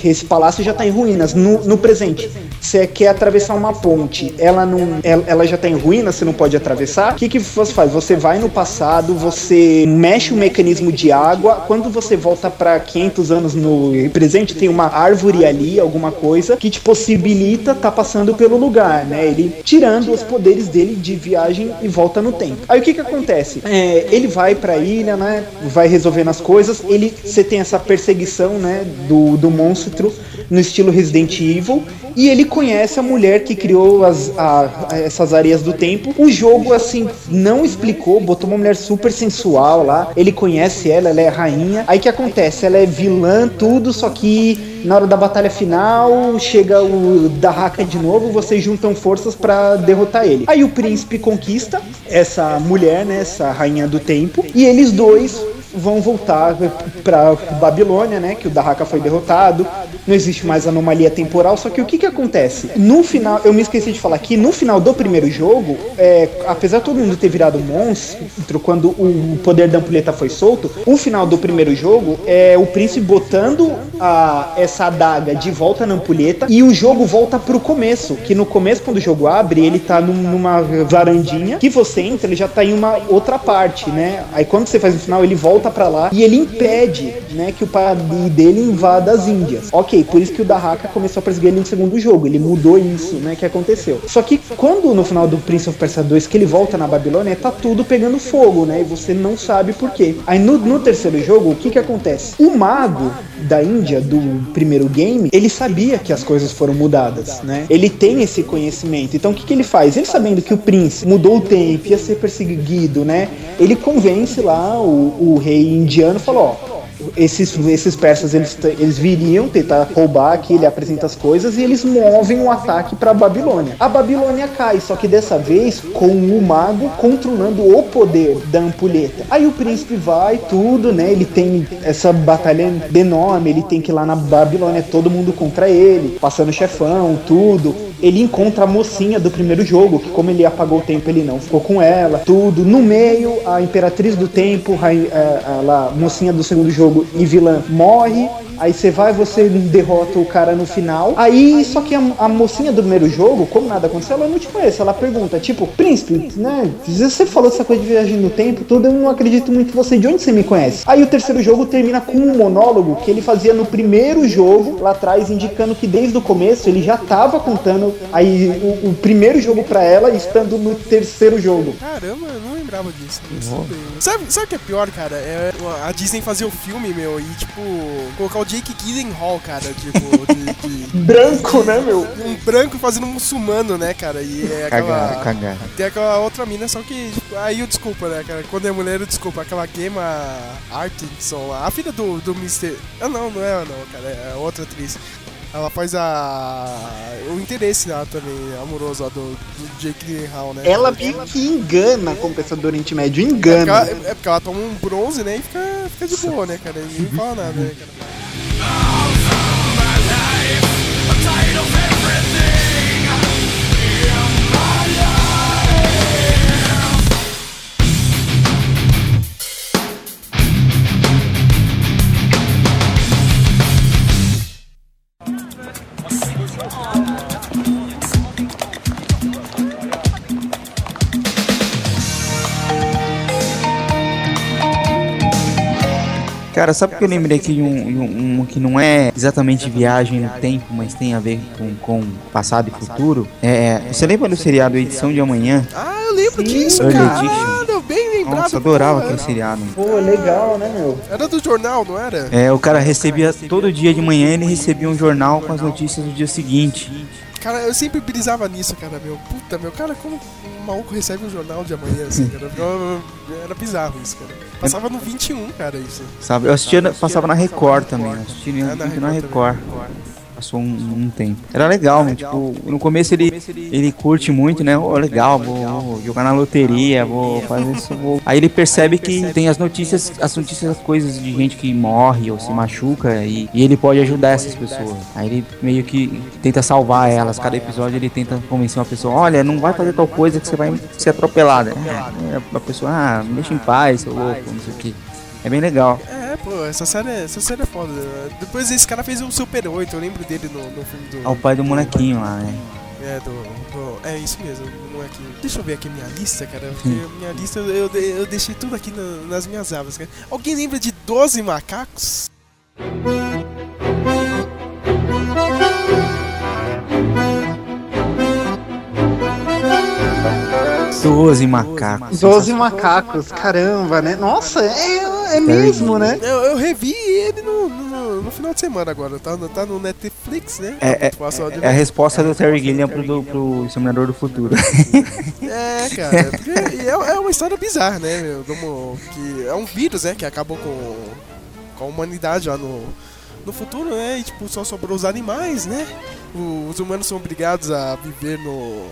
S8: Esse palácio já tá em ruínas. No, no presente, você quer atravessar uma ponte, ela não, ela, ela já tá em ruínas, você não pode atravessar. O que, que você faz? Você vai no passado, você mexe o mecanismo de água. Quando você volta para 500 anos no presente, tem uma árvore ali, alguma coisa que te possibilita tá passando pelo lugar, né? Ele tirando os poderes dele de viagem e volta no tempo. Aí o que que acontece? É, ele vai pra ilha, né? Vai resolvendo as coisas. Ele, você tem essa perseguição, né? Do, do monstro no estilo Resident Evil. E ele conhece a mulher que criou as, a- a- essas areias do tempo. O jogo, assim, não explicou, botou uma mulher super sensual lá. Ele conhece ela, ela é rainha. Aí que acontece? Ela é vilã, tudo, só que na hora da batalha final chega o Dahaka de novo. Vocês juntam forças pra derrotar ele. Aí o príncipe conquista essa mulher, né? Essa rainha do tempo. E eles dois vão voltar pra Babilônia, né? Que o Dahaka foi derrotado. Não existe mais anomalia temporal. Só que o que que acontece? No final, eu me esqueci de falar aqui, no final do primeiro jogo, é, apesar de todo mundo ter virado monstro quando o poder da ampulheta foi solto, o final do primeiro jogo é o príncipe botando a, essa adaga de volta na ampulheta e o jogo volta pro começo. Que no começo, quando o jogo abre, ele tá num- numa varandinha que você entra, ele já tá em uma outra parte, né? Aí quando você faz no final, ele volta pra lá e ele impede, né, que o pai dele invada as Índias. Ok, por isso que o Dahaka começou a perseguir ele no segundo jogo. Ele mudou isso, né, que aconteceu. Só que quando no final do Prince of Persia 2 que ele volta na Babilônia, tá tudo pegando fogo, né? E você não sabe por quê. Aí no, no terceiro jogo, o que que acontece? O mago da Índia do primeiro game, ele sabia que as coisas foram mudadas, né? Ele tem esse conhecimento. Então o que que ele faz? Ele sabendo que o príncipe mudou o tempo, ia ser perseguido, né? Ele convence lá o, o rei indiano, e falou, ó, esses, esses persas eles, eles viriam tentar roubar aqui, ele apresenta as coisas e eles movem um ataque pra Babilônia. A Babilônia cai, só que dessa vez com o mago controlando o poder da ampulheta. Aí o príncipe vai, tudo, né? Ele tem essa batalha enorme, ele tem que ir lá na Babilônia, todo mundo contra ele, passando chefão, tudo. Ele encontra a mocinha do primeiro jogo, que como ele apagou o tempo, ele não ficou com ela, tudo. No meio, a Imperatriz do Tempo, rai- é, ela, mocinha do segundo jogo e vilã, morre. Aí você vai, você derrota o cara no final. Aí, só que a, a mocinha do primeiro jogo, como nada aconteceu, ela não te conhece. Ela pergunta, tipo, príncipe, né? Você falou essa coisa de viagem no tempo, tudo, eu não acredito muito em você. De onde você me conhece? Aí o terceiro jogo termina com um monólogo que ele fazia no primeiro jogo, lá atrás, indicando que desde o começo ele já tava contando aí o, o primeiro jogo pra ela, estando no terceiro jogo.
S2: Caramba, eu não lembrava disso. Sabe, sabe o que é pior, cara? É a Disney fazer o filme, meu, e tipo, colocar o Jake Gyllenhaal, cara, tipo, de, de-
S8: Branco, né, meu?
S2: um branco fazendo um muçulmano, né, cara? E é aquela.
S3: Cagar, cagar.
S2: Tem aquela outra mina, só que tipo, aí eu desculpa, né, cara? Quando é mulher, eu desculpa. Aquela Gemma Artinson, a filha do, do Mr. Ah, não, não é ela, não, cara. É outra atriz. Ela faz a. o interesse lá também, amoroso lá do, do Jake Gyllenhaal, né?
S8: Ela meio que engana como pessoa do Oriente Médio,
S2: É porque,
S8: engana.
S2: ela, é porque ela toma um bronze, né? E fica, fica de boa, né, cara? E não fala nada, né, cara?
S3: Cara, sabe que eu lembrei aqui de um, de um- um que não é exatamente viagem no tempo, mas tem a ver com, com passado e futuro? É, você lembra do seriado Edição de Amanhã?
S2: Ah, eu lembro disso, cara.
S3: Edition.
S2: Bem lembrado.
S3: Nossa, adorava aquele seriado.
S8: Pô, legal, né, meu?
S2: Era do jornal, não era?
S3: É, o cara recebia todo dia de manhã ele recebia um jornal com as notícias do dia seguinte.
S2: Cara, eu sempre brisava nisso, cara, meu. Puta, meu, cara, como um maluco recebe um jornal de amanhã, assim, cara? Era bizarro isso, cara. Passava no 21, cara, isso.
S3: Sabe? Eu assistia, na- passava na Record também. Eu assistia
S2: É, na
S3: muito na
S2: Record
S3: Record. Passou um, um tempo. Era legal, né? Tipo, no começo ele, ele curte muito, né? Ô, legal, vou, vou jogar na loteria, vou fazer isso. Vou... Aí ele percebe que tem as notícias, as notícias, as coisas de gente que morre ou se machuca e, e ele pode ajudar essas pessoas. Aí ele meio que tenta salvar elas. Cada episódio ele tenta convencer uma pessoa: olha, não vai fazer tal coisa que você vai ser atropelada. É, a pessoa, ah, me deixa em paz, seu louco, não sei o que. É bem legal.
S2: É, pô, essa série, essa série é foda. Depois esse cara fez o Super 8, eu lembro dele no, no filme do.
S3: É o pai do molequinho lá, né?
S2: É, do, do- É isso mesmo, é que. Deixa eu ver aqui minha lista, cara. Porque minha lista eu, eu, eu deixei tudo aqui na- nas minhas abas, cara. Alguém lembra de 12 macacos?
S3: Doze macacos.
S4: Doze macacos, caramba, né? Nossa, é, é mesmo, né?
S2: Eu, eu revi ele no, no, no final de semana agora. Tá, no- tá no Netflix, né?
S3: É, é,
S2: Passou de-
S3: é a resposta do Terry Gilliam pro, do, pro Exterminador do Futuro.
S2: É, cara, é, é uma história bizarra, né, meu? Como que é um vírus, né, que acabou com, com a humanidade lá no, no futuro, né? E tipo, só sobrou os animais, né? O- os humanos são obrigados a viver no.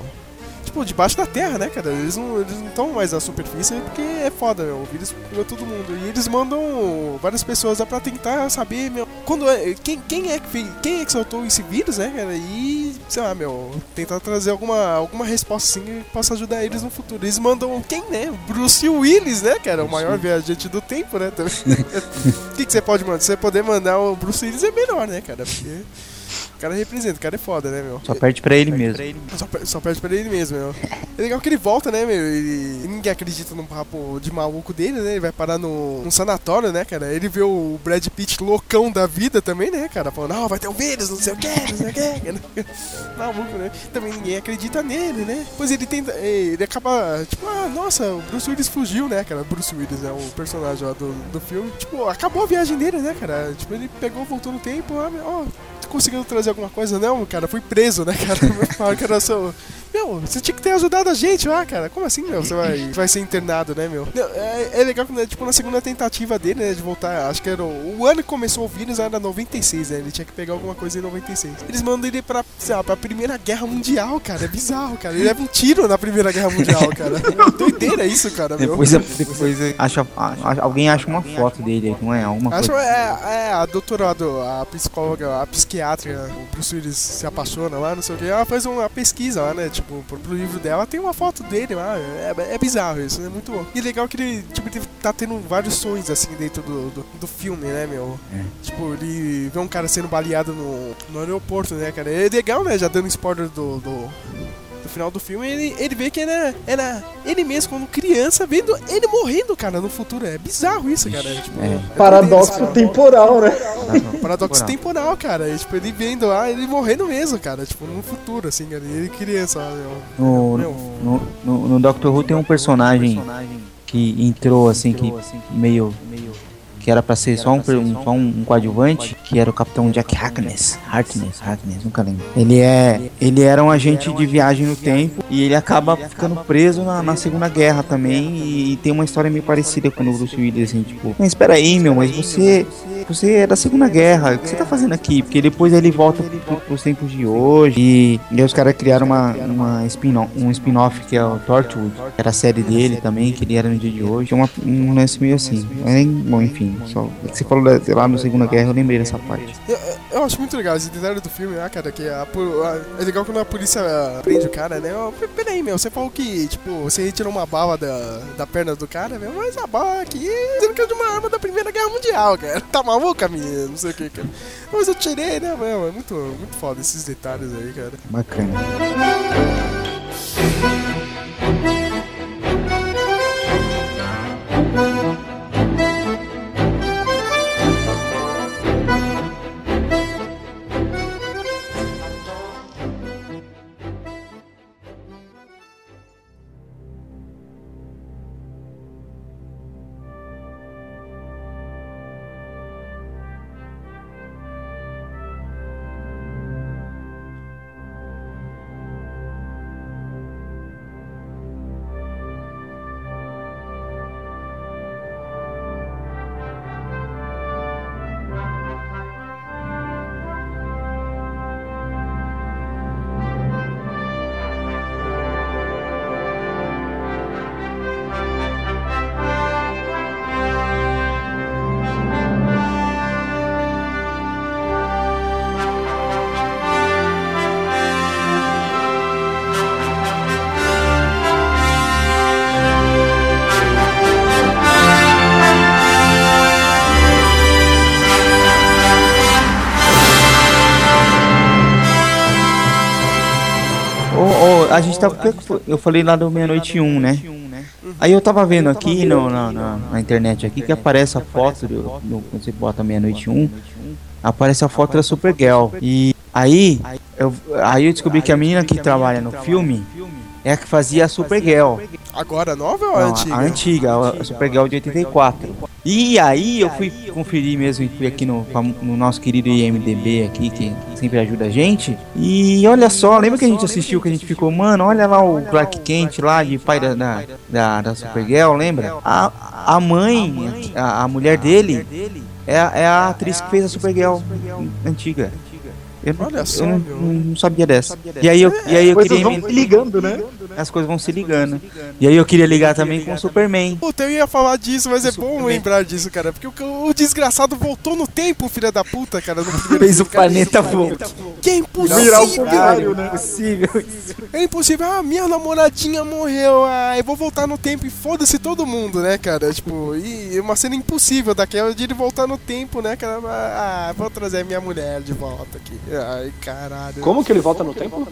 S2: Tipo, debaixo da terra, né, cara? Eles não estão mais na superfície porque é foda, meu. O vírus pegou todo mundo. E eles mandam várias pessoas lá pra tentar saber, meu. Quando é. Quem, quem é Quem é que soltou esse vírus, né, cara? E, sei lá, meu, tentar trazer alguma, alguma resposta assim que possa ajudar eles no futuro. Eles mandam quem, né? Bruce Willis, né, cara? O maior viajante do tempo, né? O que, que você pode mandar? Se você poder mandar o Bruce Willis é melhor, né, cara? Porque. O cara representa, o cara é foda, né, meu?
S3: Só perde pra ele mesmo.
S2: Só, per- só perde pra ele mesmo, meu. É legal que ele volta, né, meu? Ele, ninguém acredita no papo de maluco dele, né? Ele vai parar no, num sanatório, né, cara? Ele vê o Brad Pitt loucão da vida também, né, cara? Falando, não, vai ter um vírus, não sei o que, não sei o que. Maluco, né? Também ninguém acredita nele, né? Pois ele tenta. Ele acaba, tipo, ah, nossa, o Bruce Willis fugiu, né, cara? Bruce Willis, né? O personagem lá do, do filme. Tipo, acabou a viagem dele, né, cara? Tipo, ele pegou, voltou no tempo, ah, ó, conseguiu trazer alguma coisa? Não, cara, fui preso, né, cara? Falaram que era seu. Meu, você tinha que ter ajudado a gente lá, cara. Como assim, meu? Você vai, vai ser internado, né, meu? Não, é, é legal que, né, tipo, na segunda tentativa dele, né, de voltar, acho que era o, o ano que começou o vírus era 96, né? Ele tinha que pegar alguma coisa em 96. Eles mandam ele pra, sei lá, pra Primeira Guerra Mundial, cara. É bizarro, cara. Ele leva um tiro na Primeira Guerra Mundial, cara. É doideira isso, cara, meu.
S3: Depois, depois acha, a- alguém acha uma foto dele, não é? Alguma
S2: Acho
S3: coisa.
S2: é, é a doutora, do- a psicóloga, a psiquiatra, o Bruce Willis se apaixona lá, não sei o que. Ela faz uma pesquisa lá, né? Tipo, pro, pro livro dela tem uma foto dele lá. É, é bizarro isso, é muito bom. E legal que ele, tipo, ele tá tendo vários sonhos assim dentro do, do, do filme, né, meu? Tipo, ele vê um cara sendo baleado no, no aeroporto, né, cara? É legal, né? Já dando spoiler do. do no final do filme, ele, ele vê que era, era ele mesmo, quando criança, vendo ele morrendo, cara, no futuro. É bizarro isso, cara. Tipo, é
S4: Paradoxo
S2: doideira,
S4: temporal, né?
S2: Paradoxo temporal, cara. E, tipo, ele vendo lá, ele morrendo mesmo, cara. Tipo, no futuro, assim, cara. Ele criança lá, meu.
S3: No, no, no, no Doctor Who tem um personagem que entrou assim, que meio. Que era pra ser só um, um- só um coadjuvante, que era o Capitão Jack Harkness. Harkness, Harkness, nunca lembro. Ele é. Ele era um agente de viagem no tempo e ele acaba ficando preso na, na Segunda Guerra também. E, tem uma história meio parecida com o Bruce Willis, assim, tipo, mas espera aí, meu, mas você. Você é da Segunda Guerra, o que você tá fazendo aqui? Porque depois ele volta pro, pros tempos de hoje. E, e aí os caras criaram uma, uma spin um spin-off que é o Torchwood, que era a série dele também, que ele era no dia de hoje. É uma, um lance meio assim. Mas, bom, enfim, só, você falou lá no Segunda Guerra, eu lembrei dessa parte.
S2: Eu, eu acho muito legal esse detalhe do filme, né, cara? Que a, a, é legal quando a polícia ah, prende o cara, né? Peraí, meu, você falou que, tipo, você retirou uma bala da, da perna do cara, meu, mas a bala aqui dizendo que é de uma arma da Primeira Guerra Mundial, cara. Tá maluca, menina? Não sei o que, cara. Mas eu tirei, né, meu? É muito, muito foda esses detalhes aí, cara.
S3: Bacana. A gente tava. Eu falei lá do meia-noite e um, né? Aí eu tava vendo aqui no, na, na, na internet aqui que aparece a foto do, do- quando você bota meia-noite um, aparece a foto da Supergirl. E aí eu, aí eu descobri que a menina que trabalha no filme é a que fazia a Supergirl.
S2: Agora nova ou a
S3: Não,
S2: antiga?
S3: A antiga, a Supergirl de 84. E aí eu fui conferir mesmo, fui aqui no, no nosso querido IMDB aqui, que sempre ajuda a gente. E olha só, lembra que a gente assistiu, que a gente ficou, mano, olha lá o Clark Kent lá, de pai da, da, da, da Supergirl, lembra? A, a mãe, a, a mulher dele, é, a- é a atriz que fez a Supergirl antiga. Eu,
S2: Olha só,
S3: eu não, não sabia dessa. E aí eu, e aí eu
S4: Coisas
S3: queria.
S4: vão se ligando, né?
S3: As coisas vão se ligando. E aí eu queria ligar também com o Superman.
S2: Puta, eu ia falar disso, mas é bom lembrar disso, cara. Porque o, o desgraçado voltou no tempo, filha da puta, cara.
S3: Fez o planeta voltar.
S2: Que é impossível.
S4: Virar o contrário, né?
S3: Impossível.
S2: É impossível. Ah, minha namoradinha morreu. Ah, eu vou voltar no tempo e foda-se todo mundo, né, cara? Tipo, e é uma cena impossível daquela de ele voltar no tempo, né, cara? Ah, vou trazer minha mulher de volta aqui. Caralho.
S5: Como que ele volta no tempo?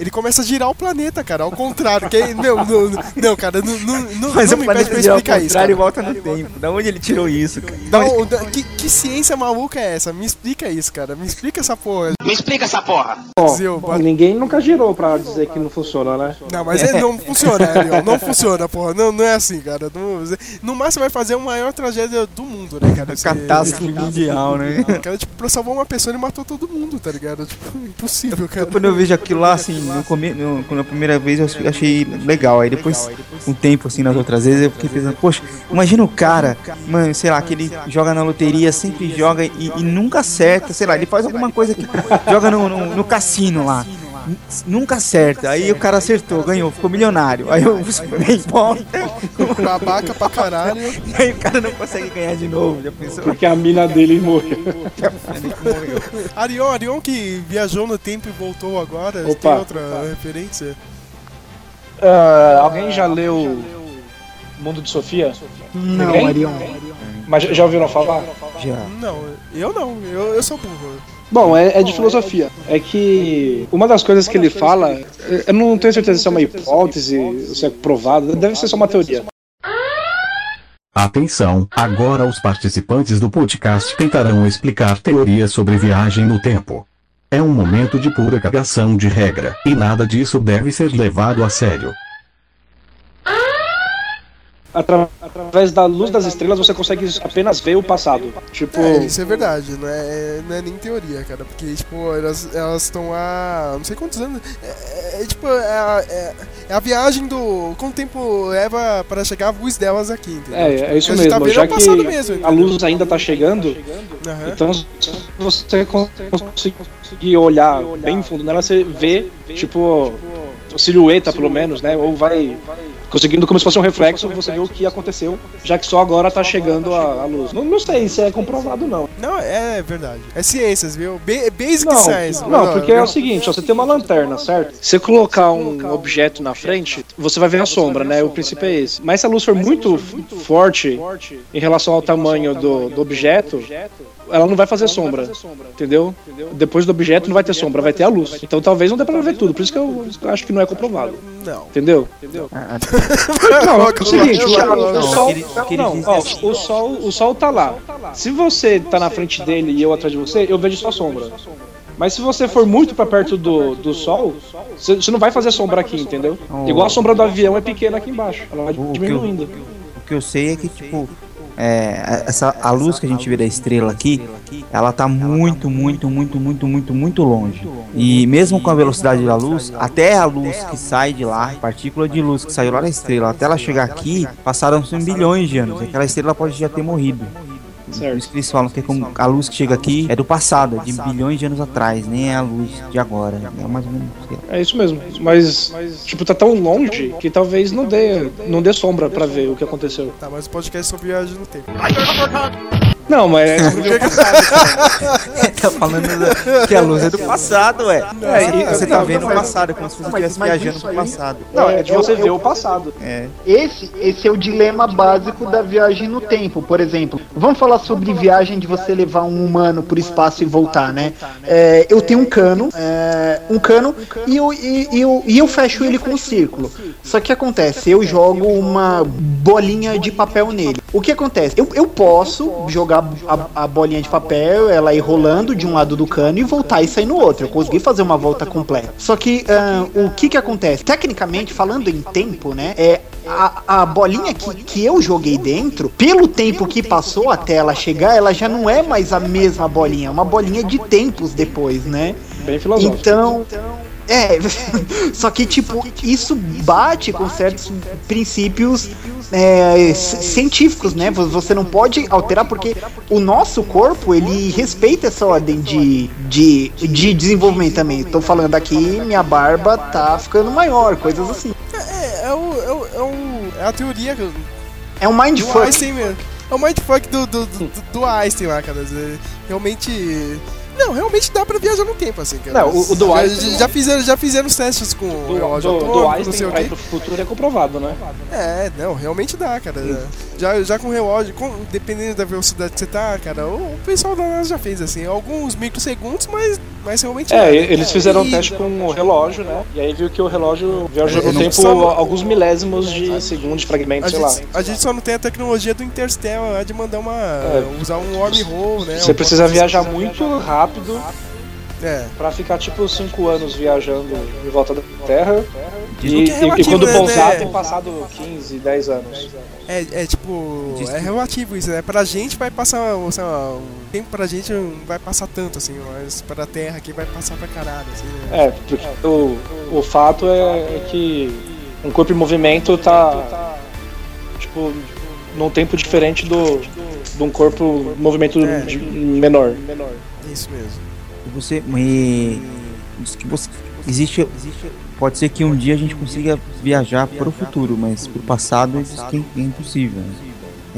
S2: Ele começa a girar o planeta, cara, ao contrário. Que, meu, não, não, não, cara, não, não, não,
S3: Mas
S2: não me pede pra explicar isso.
S3: e
S2: Cara.
S3: volta no tempo. Da onde ele tirou isso, cara? Da onde-
S2: Não, da- que, que ciência maluca é essa? Me explica isso, cara. Me explica essa porra.
S6: Me explica essa porra.
S5: Bom,
S2: Zil, bota-
S5: ninguém nunca girou pra dizer que não funciona, né?
S2: Não, mas é, não funciona, Ariel. Não funciona, porra. Não, não é assim, cara. Não, no máximo vai fazer a maior tragédia do mundo, né, cara? Você-
S3: Catástrofe mundial, né?
S2: Cara, tipo, pra salvar uma pessoa ele matou todo mundo, tá ligado? Tipo, impossível, cara.
S3: Quando eu vejo aquilo lá, assim, no come... no, quando a primeira vez eu achei legal. Aí depois, um tempo, assim, nas outras vezes, eu fiquei pensando, poxa, imagina o cara, mano, sei lá, que ele joga na loteria, sempre joga e, e nunca acerta, sei lá, ele faz alguma coisa que joga no, no, no cassino lá. Nunca acerta, aí o cara acertou, ganhou, ficou milionário. Aí o Superman volta,
S2: Babaca pra caralho.
S3: e aí o cara não consegue ganhar de novo. Já pensou?
S5: Porque a mina dele morreu.
S2: Arion, Arion que viajou no tempo e voltou agora.
S5: Opa.
S2: Tem outra referência?
S5: Ah, alguém já leu Mundo de Sofia?
S4: Não,
S5: Ninguém?
S4: Arion.
S5: Mas já ouviram falar?
S3: Já.
S2: Não, eu não. Eu, eu sou burro.
S5: Bom, é, é de filosofia. É que uma das coisas que ele fala, eu- eu não tenho certeza se é uma hipótese, se é provado, deve ser só uma teoria.
S11: Atenção, agora os participantes do podcast tentarão explicar teorias sobre viagem no tempo. É um momento de pura cagação de regra, e nada disso deve ser levado a sério.
S5: Atra- através da luz das estrelas você consegue apenas ver o passado. Tipo,
S2: É, isso é verdade, não é, não é nem teoria, cara. Porque, tipo, elas estão há não sei quantos anos. É, é, é, tipo, é, a- é- é a viagem do. Quanto tempo leva para chegar a luz delas aqui, entendeu?
S5: é,
S2: Tipo,
S5: é isso
S2: a gente tá
S5: mesmo.
S2: vendo
S5: Já
S2: é
S5: que
S2: mesmo,
S5: a luz ainda tá chegando,
S2: Aham.
S5: então se você conseguir olhar bem fundo nela, você vê, tipo, silhueta pelo menos, né? Ou vai conseguindo como se fosse um reflexo, você vê o que aconteceu, já que só agora tá chegando a, a luz. Não, não sei se é comprovado, não.
S2: Não, é verdade. É ciências, viu? Ba- basic
S5: Não,
S2: science.
S5: não,
S2: mas,
S5: porque é o seguinte, ó, você tem uma lanterna, certo? Se você colocar um objeto na frente, você vai ver a sombra, né? O princípio é esse. Mas se a luz for muito forte em relação ao tamanho do, do objeto, ela não vai fazer sombra, entendeu? Depois do objeto não vai ter sombra, vai ter a luz. Então talvez não dê pra ver tudo, por isso que eu acho que não é comprovado.
S2: Não.
S5: Entendeu?
S3: Ah,
S5: Não, é o seguinte, o, sol, o sol, o sol tá lá. Se você tá na frente dele e eu atrás de você, eu vejo só sombra. Mas se você for muito pra perto do, do sol, você não vai fazer sombra aqui, entendeu? Igual a sombra do avião é pequena aqui embaixo. Ela vai diminuindo.
S3: O que eu sei é que, tipo, é, essa, a luz que a gente vê da estrela aqui, ela tá muito, muito, muito, muito, muito, muito longe. E mesmo com a velocidade da luz, até a luz que sai de lá, partícula de luz que saiu lá da estrela, até ela chegar aqui, passaram-se bilhões de anos. Aquela estrela pode já ter morrido. Por
S5: Certo.
S3: isso que eles falam que é como a luz que chega aqui é do passado, é de bilhões de anos atrás, nem é a luz de agora. É mais ou menos.
S5: É isso mesmo. Mas, tipo, tá tão longe que talvez não dê, não dê sombra pra ver o que aconteceu.
S2: Tá, mas o podcast é sobre viagem no tempo.
S5: Não, mas é
S3: tá falando da- que a luz é do passado, ué.
S5: É, e-
S3: você tá
S5: não,
S3: vendo o passado, é como se você estivesse viajando pro
S8: aí-
S3: passado.
S5: Não, é de você
S8: eu-
S5: ver
S8: eu-
S5: o passado.
S3: É.
S8: Esse, esse é o dilema básico da viagem no tempo. Por exemplo, vamos falar sobre viagem de você levar um humano por espaço e voltar, né? É, eu tenho um cano, é, um cano e eu, e, e eu, e eu fecho ele com um círculo. Só que acontece, eu jogo uma bolinha de papel nele. O que acontece? Eu, eu posso jogar a, a bolinha de papel, ela ir rolando de um lado do cano e voltar e sair no outro. Eu consegui fazer uma volta completa. Só que ah, o que que acontece? Tecnicamente, falando em tempo, né? É a, a bolinha que, que eu joguei dentro, pelo tempo que passou até ela chegar, ela já não é mais a mesma bolinha, é uma bolinha de tempos depois, né?
S5: Bem filosófico.
S8: Então. É, só que, tipo, isso bate com certos princípios é, científicos, né? Vo- Você não pode alterar, porque o nosso corpo, ele respeita essa ordem de, de, de desenvolvimento também. Tô falando aqui, minha barba tá ficando maior, coisas assim.
S2: É, é, o, é, o, é, o- é a teoria que
S8: É um mindfuck.
S2: É o mindfuck do, do, do, do Einstein lá, cara. É, Realmente. Não, realmente dá pra viajar no tempo, assim, cara.
S5: Não, o- o do
S2: já,
S5: Einstein-
S2: já fizeram, já fizeram os testes com o
S5: Do,
S2: relógio
S5: do,
S2: atômico,
S5: do
S2: não sei o quê.
S5: pro futuro é comprovado, né?
S2: É, não, realmente dá, cara. Já, já com o relógio, com- dependendo da velocidade que você tá, cara, o, o pessoal da NASA já fez assim, alguns microsegundos, mas, mas realmente
S5: É,
S2: dá.
S5: eles fizeram um
S2: E-
S5: teste com o relógio, né? E aí viu que o relógio viajou
S2: Eu
S5: no tempo
S2: sabe-
S5: alguns milésimos de segundos de fragmento,
S2: A
S5: sei lá.
S2: gente, a gente só não tem a tecnologia do Interstellar lá de mandar uma. usar um wormhole, né?
S5: É. Você
S2: um-
S5: precisa viajar muito rápido
S2: É.
S5: pra ficar tipo 5 anos viajando em volta da Terra. E,
S2: é
S5: e- e quando
S2: né,
S5: pousar
S2: né?
S5: tem passado 15, 10 anos.
S2: É, é tipo. É relativo isso, né? Pra gente vai passar. Sei lá, um tempo pra gente não vai passar tanto, assim, mas pra Terra aqui vai passar pra caralho, assim, né?
S5: É, porque o, o fato é, é que um corpo em movimento tá tipo num tempo diferente do de um corpo em movimento
S2: É.
S5: de- menor.
S2: Isso mesmo.
S3: E você. E, que você existe, Pode ser que um dia a gente consiga viajar pro futuro, mas pro passado diz que é impossível. né?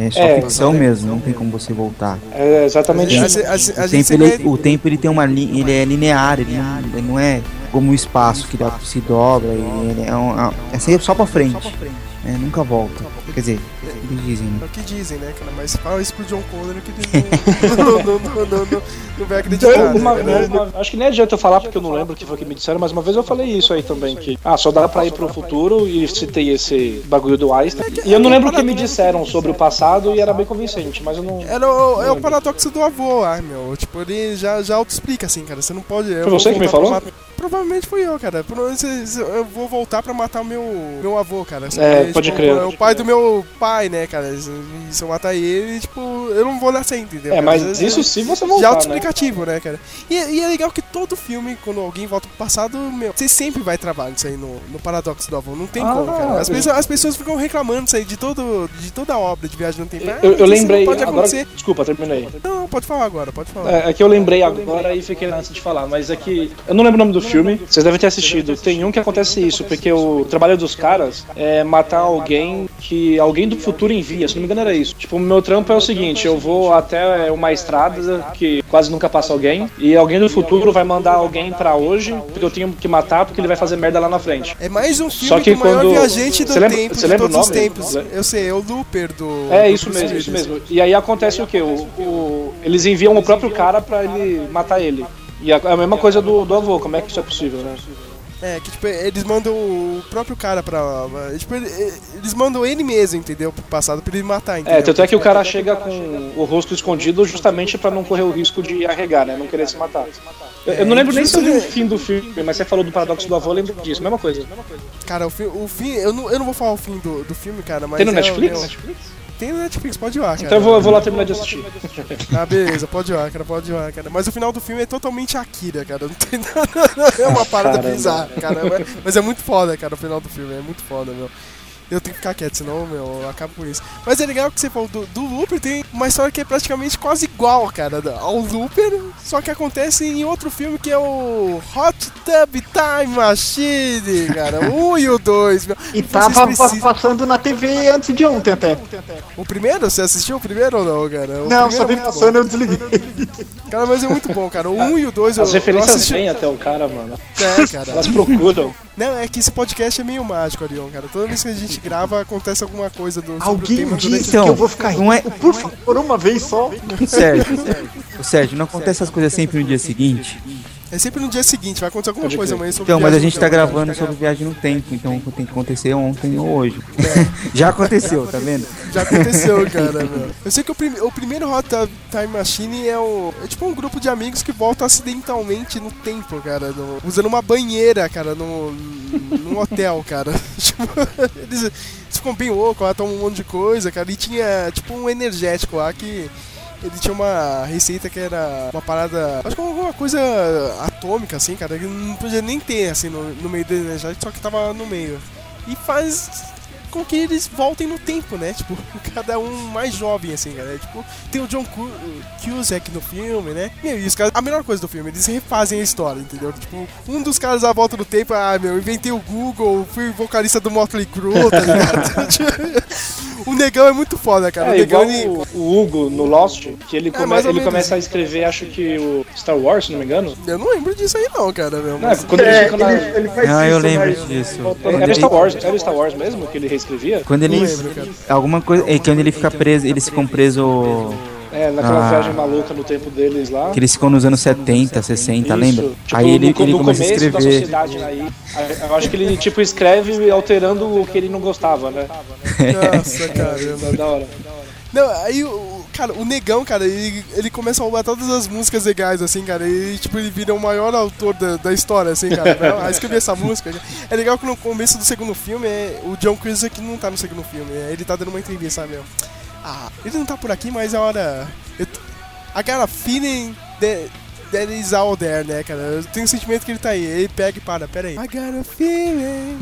S3: É só
S5: É,
S3: ficção
S5: é.
S3: mesmo, não tem como você voltar.
S5: É exatamente
S3: O
S5: isso.
S3: tempo- o, tempo, ele, o tempo ele tem uma linha, ele é linear, ele não, ele não é como o espaço que dá, se dobra, e ele é, um, é sempre só pra frente. Né? Nunca volta. Quer dizer, é o que dizem, né?
S2: É o que dizem, né, cara? Mas fala isso pro John Connor que não, não, não, não, não, vai acreditar.
S5: Então, uma-
S2: né, cara?
S5: uma- acho que nem adianta eu falar porque eu não lembro o que foi que me disseram, mas uma vez eu falei isso aí também, que ah, só dá pra ir pro futuro e citei esse bagulho do Einstein. E eu não lembro o que me disseram sobre o passado e era bem convincente, mas eu não.
S2: Era o, é o paradoxo do avô lá, meu. Tipo, ele já, já auto-explica assim, cara. Você não pode. eu
S5: Foi você que me falou?
S2: matar- Provavelmente fui eu, cara. Provavelmente eu vou voltar pra matar meu, meu avô, cara.
S5: É, pode crer.
S2: É o pai do meu pai, né, cara? E se eu matar ele, tipo, eu não vou nascer, entendeu?
S5: É,
S2: cara?
S5: mas isso
S2: é-
S5: sim você
S2: Já
S5: voltar,
S2: auto-explicativo, né, cara? E, e é legal que todo filme, quando alguém volta pro passado, meu, você sempre vai travar isso aí no, no paradoxo do avô. Não tem
S5: Ah,
S2: como, cara. As
S5: eu-
S2: pessoas, as pessoas ficam reclamando isso aí de, todo, de toda a obra de viagem no tempo. Ah,
S5: Eu, eu lembrei.
S2: Pode
S5: Agora,
S2: acontecer.
S5: desculpa, terminei.
S2: Não, pode falar agora, pode falar.
S5: É, é que eu lembrei agora e fiquei antes de falar, mas é que eu não lembro o nome do filme, vocês devem ter assistido. Tem um que acontece isso, porque o trabalho dos caras é matar alguém que alguém do futuro envia, se não me engano era isso. Tipo, o meu trampo é o seguinte, eu vou até uma estrada que quase nunca passa alguém, e alguém do futuro vai mandar alguém pra hoje, porque eu tenho que matar, porque ele vai fazer merda lá na frente.
S2: É mais um filme
S5: Só que
S2: do maior
S5: quando-
S2: viajante do
S5: Você lembra-
S2: tempo
S5: lembra o
S2: todos os
S5: nome?
S2: tempos. Eu sei, é o Looper do.
S5: É
S2: do
S5: isso
S2: Bruce
S5: mesmo, isso mesmo. E aí acontece o quê? O, o- eles enviam o próprio cara pra ele matar ele. E a, a mesma coisa do, do avô, como é que isso é possível, né?
S2: É, que tipo, eles mandam o próprio cara pra. Tipo, ele- eles mandam ele mesmo, entendeu? Pro passado pra ele matar, entendeu?
S5: É, tanto é que o cara chega com o rosto escondido justamente pra não correr o risco de arregar, né? Não querer se matar. Eu, eu não lembro nem se eu vi o fim do filme, mas você falou do paradoxo do avô, eu lembro disso, mesma coisa.
S2: Cara, o, fi, o fim. Eu não, eu não vou falar o fim do, do filme, cara, mas.
S5: Tem no
S2: é,
S5: Netflix?
S2: meu, tem Netflix, pode ir lá, cara.
S5: Então eu vou, eu vou lá terminar de assistir.
S2: Ah, beleza, pode ir lá, cara, pode ir lá, cara. Mas o final do filme é totalmente Akira, cara. Não tem nada. É uma parada
S5: Caramba.
S2: bizarra, cara. Mas é muito foda, cara, o final do filme. É muito foda, meu. Eu tenho que ficar quieto, senão, meu, eu acabo com isso. Mas é legal que você falou do, do Looper, tem uma história que é praticamente quase igual, cara, ao Looper, só que acontece em outro filme que é o Hot Tub Time Machine, cara. 1 e o 2, meu.
S8: E tava
S2: precisam-
S8: passando na TV antes de ontem até.
S2: O primeiro? Você assistiu o primeiro ou não, cara? O
S8: Não, só
S2: é
S8: vi passando
S2: bom.
S8: eu desliguei.
S2: Cara, mas é muito bom, cara. O 1 e o 2 eu,
S5: As
S2: eu
S5: referências
S2: assisti.
S5: vêm até o cara, mano.
S2: É, cara.
S5: Elas procuram.
S2: Não, é que esse podcast é meio mágico, Arion, cara. Toda vez que a gente grava, acontece alguma coisa do,
S8: Alguém
S2: durante
S3: Então,
S8: que eu vou ficar
S3: não é-
S8: por favor, uma vez só.
S3: Sérgio, Ô, Sérgio, não acontece as coisas sempre no dia seguinte?
S2: É sempre no dia seguinte, vai acontecer alguma
S5: Pode
S2: coisa
S5: crer.
S2: amanhã sobre
S3: Então, mas a gente tá
S2: tempo, cara.
S3: gravando sobre viagem no tempo, então tem que acontecer ontem ou hoje. Já aconteceu, tá vendo?
S2: Já aconteceu, cara, meu. Eu sei que o, prim- o primeiro Hot Time Machine é o. É tipo um grupo de amigos que volta acidentalmente no tempo, cara. no- usando uma banheira, cara, no, num hotel, cara. Tipo, eles, eles ficam bem loucos lá, tomam um monte de coisa, cara. E tinha, tipo, um energético lá que. Ele tinha uma receita que era uma parada. Acho que alguma coisa atômica, assim, cara. Que não podia nem ter, assim, no, no meio do energético, só que tava no meio. E faz com que eles voltem no tempo, né? Tipo, cada um mais jovem, assim, cara. Tipo, tem o John Cu- Cusack no filme, né? Meu, e os caras, a melhor coisa do filme, eles refazem a história, entendeu? Tipo, um dos caras à volta do tempo, ah, meu, inventei o Google, fui vocalista do Motley Crue, tá ligado? o negão é muito foda, cara. o
S5: É
S2: negão,
S5: igual
S2: ele...
S5: o, o Hugo no Lost, que ele, come-
S2: mais ou
S5: ele
S2: menos.
S5: começa a escrever, acho que o Star Wars, se não me engano.
S2: Eu não lembro disso aí não, cara, meu.
S5: Não,
S2: Mas...
S5: quando ele
S4: É,
S5: fica na.
S4: ele, ele faz
S3: Ah, eu
S4: isso,
S3: lembro
S4: mas-
S3: disso. Quando
S5: Era
S3: ele,
S5: Star Wars, era Star Wars mesmo que ele reescrevia?
S3: quando ele
S2: lembro, cara.
S3: alguma coisa, é quando ele fica preso, eles ficam presos,
S5: É, naquela
S3: Ah.
S5: viagem maluca no tempo deles lá.
S3: que eles ficam nos anos 70, 60,
S5: Isso.
S3: lembra?
S5: Tipo,
S3: Aí ele,
S5: no,
S3: ele
S5: no
S3: começa a
S5: começo da
S3: escrever.
S5: sociedade aí, eu acho que ele tipo escreve alterando o que ele não gostava, né?
S2: Nossa, caramba.
S5: É da hora.
S2: Não, aí o. Cara, o negão, cara, ele, ele começa a roubar todas as músicas legais, assim, cara. E tipo, ele vira o maior autor da, da história, assim, cara. A escrever essa música. É legal que no começo do segundo filme, é, o John Cusack não tá no segundo filme. é, ele tá dando uma entrevista, sabe? meu? Ah, ele não tá por aqui, mas é hora. I got a feeling that, that is there, né, cara? Eu tenho o sentimento que ele tá aí. Ele pega e para, pera aí. I got a feeling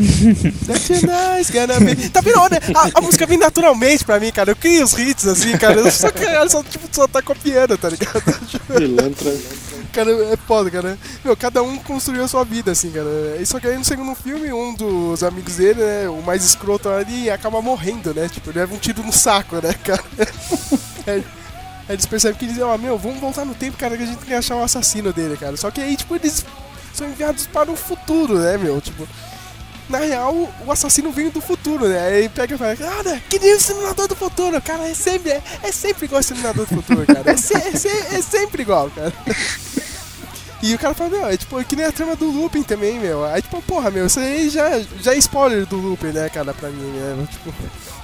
S2: that tonight's gonna be. Tá vendo? Olha, a, a música vem naturalmente pra mim, cara. Eu crio os hits, assim, cara. Eu só, cara, só, tipo, só tá copiando, tá ligado?
S5: Pilantra.
S2: Cara, é foda, cara. Meu, cada um construiu a sua vida, assim, cara. E só que aí no segundo filme, um dos amigos dele, né, o mais escroto ali, acaba morrendo, né? Tipo, ele leva um tiro no saco, né, cara? Eles percebem que eles dizem, ó, meu, vamos voltar no tempo, cara, que a gente tem que achar o assassino dele, cara. Só que aí, tipo, eles são enviados para o futuro, né, meu? Tipo, na real, o assassino vem do futuro, né? Aí pega e fala, cara, que nem o Exterminador do Futuro, cara, é sempre, é, é sempre igual o Exterminador do Futuro, cara. É, se- é se- é sempre igual, cara. E o cara fala, meu, é tipo, que nem a trama do Lupin também, meu. Aí, tipo, porra, meu, isso aí já, já é spoiler do Lupin, né, cara, pra mim, né? Tipo,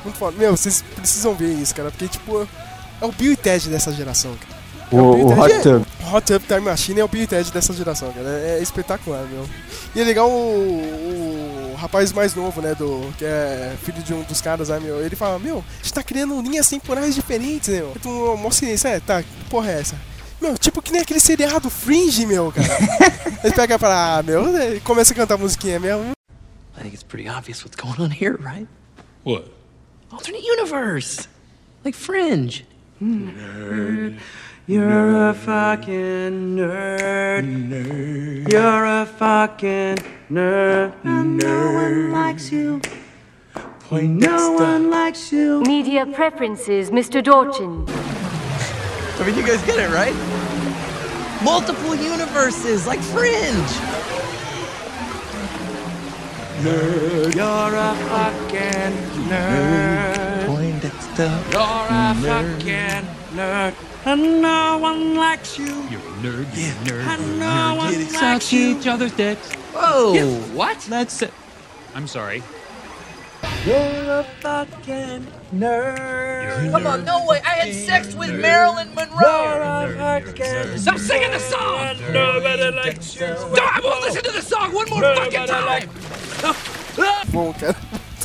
S2: muito foda. Meu, vocês precisam ver isso, cara, porque, tipo, é o Bill e Ted dessa geração, cara.
S3: O, o
S2: Bill e
S3: Hot
S2: Ted
S3: Tub.
S2: é- Hot Tub Time Machine é o Bill e Ted dessa geração, cara. É, é espetacular, meu. E é legal o, o rapaz mais novo, né, do, que é filho de um dos caras lá, meu. Ele fala, meu, a gente tá criando linhas temporais diferentes, né, meu. Então, mó silêncio, é, tá, que porra é essa? Meu, tipo que nem aquele seriado Fringe, meu, cara. Ele pega pra, ah, meu, e começa a cantar a musiquinha mesmo.
S12: I think it's pretty obvious what's going on here, right?
S1: What?
S12: Alternate universe! Like Fringe.
S9: Nerd. You're a fucking nerd. nerd. You're a fucking nerd. And no one likes you. No one likes you.
S13: Media preferences, Mr. Dorchin.
S12: I mean, you guys get it, right? Multiple universes, like Fringe!
S9: Nerd. You're a fucking nerd.
S12: Poindexter.
S9: You're a fucking nerd. And no one likes you. You're a nerd. Yeah, nerd. And no one likes you. each other's dicks.
S12: Whoa!
S9: what? That's it. I'm sorry. You're a fucking nerd.
S14: Come on, no way. I had sex with Marilyn Monroe. Nerd.
S9: Stop singing the song! Nobody likes you. No, I won't listen to the song one more fucking time!
S2: Bom, cara.
S9: Ah.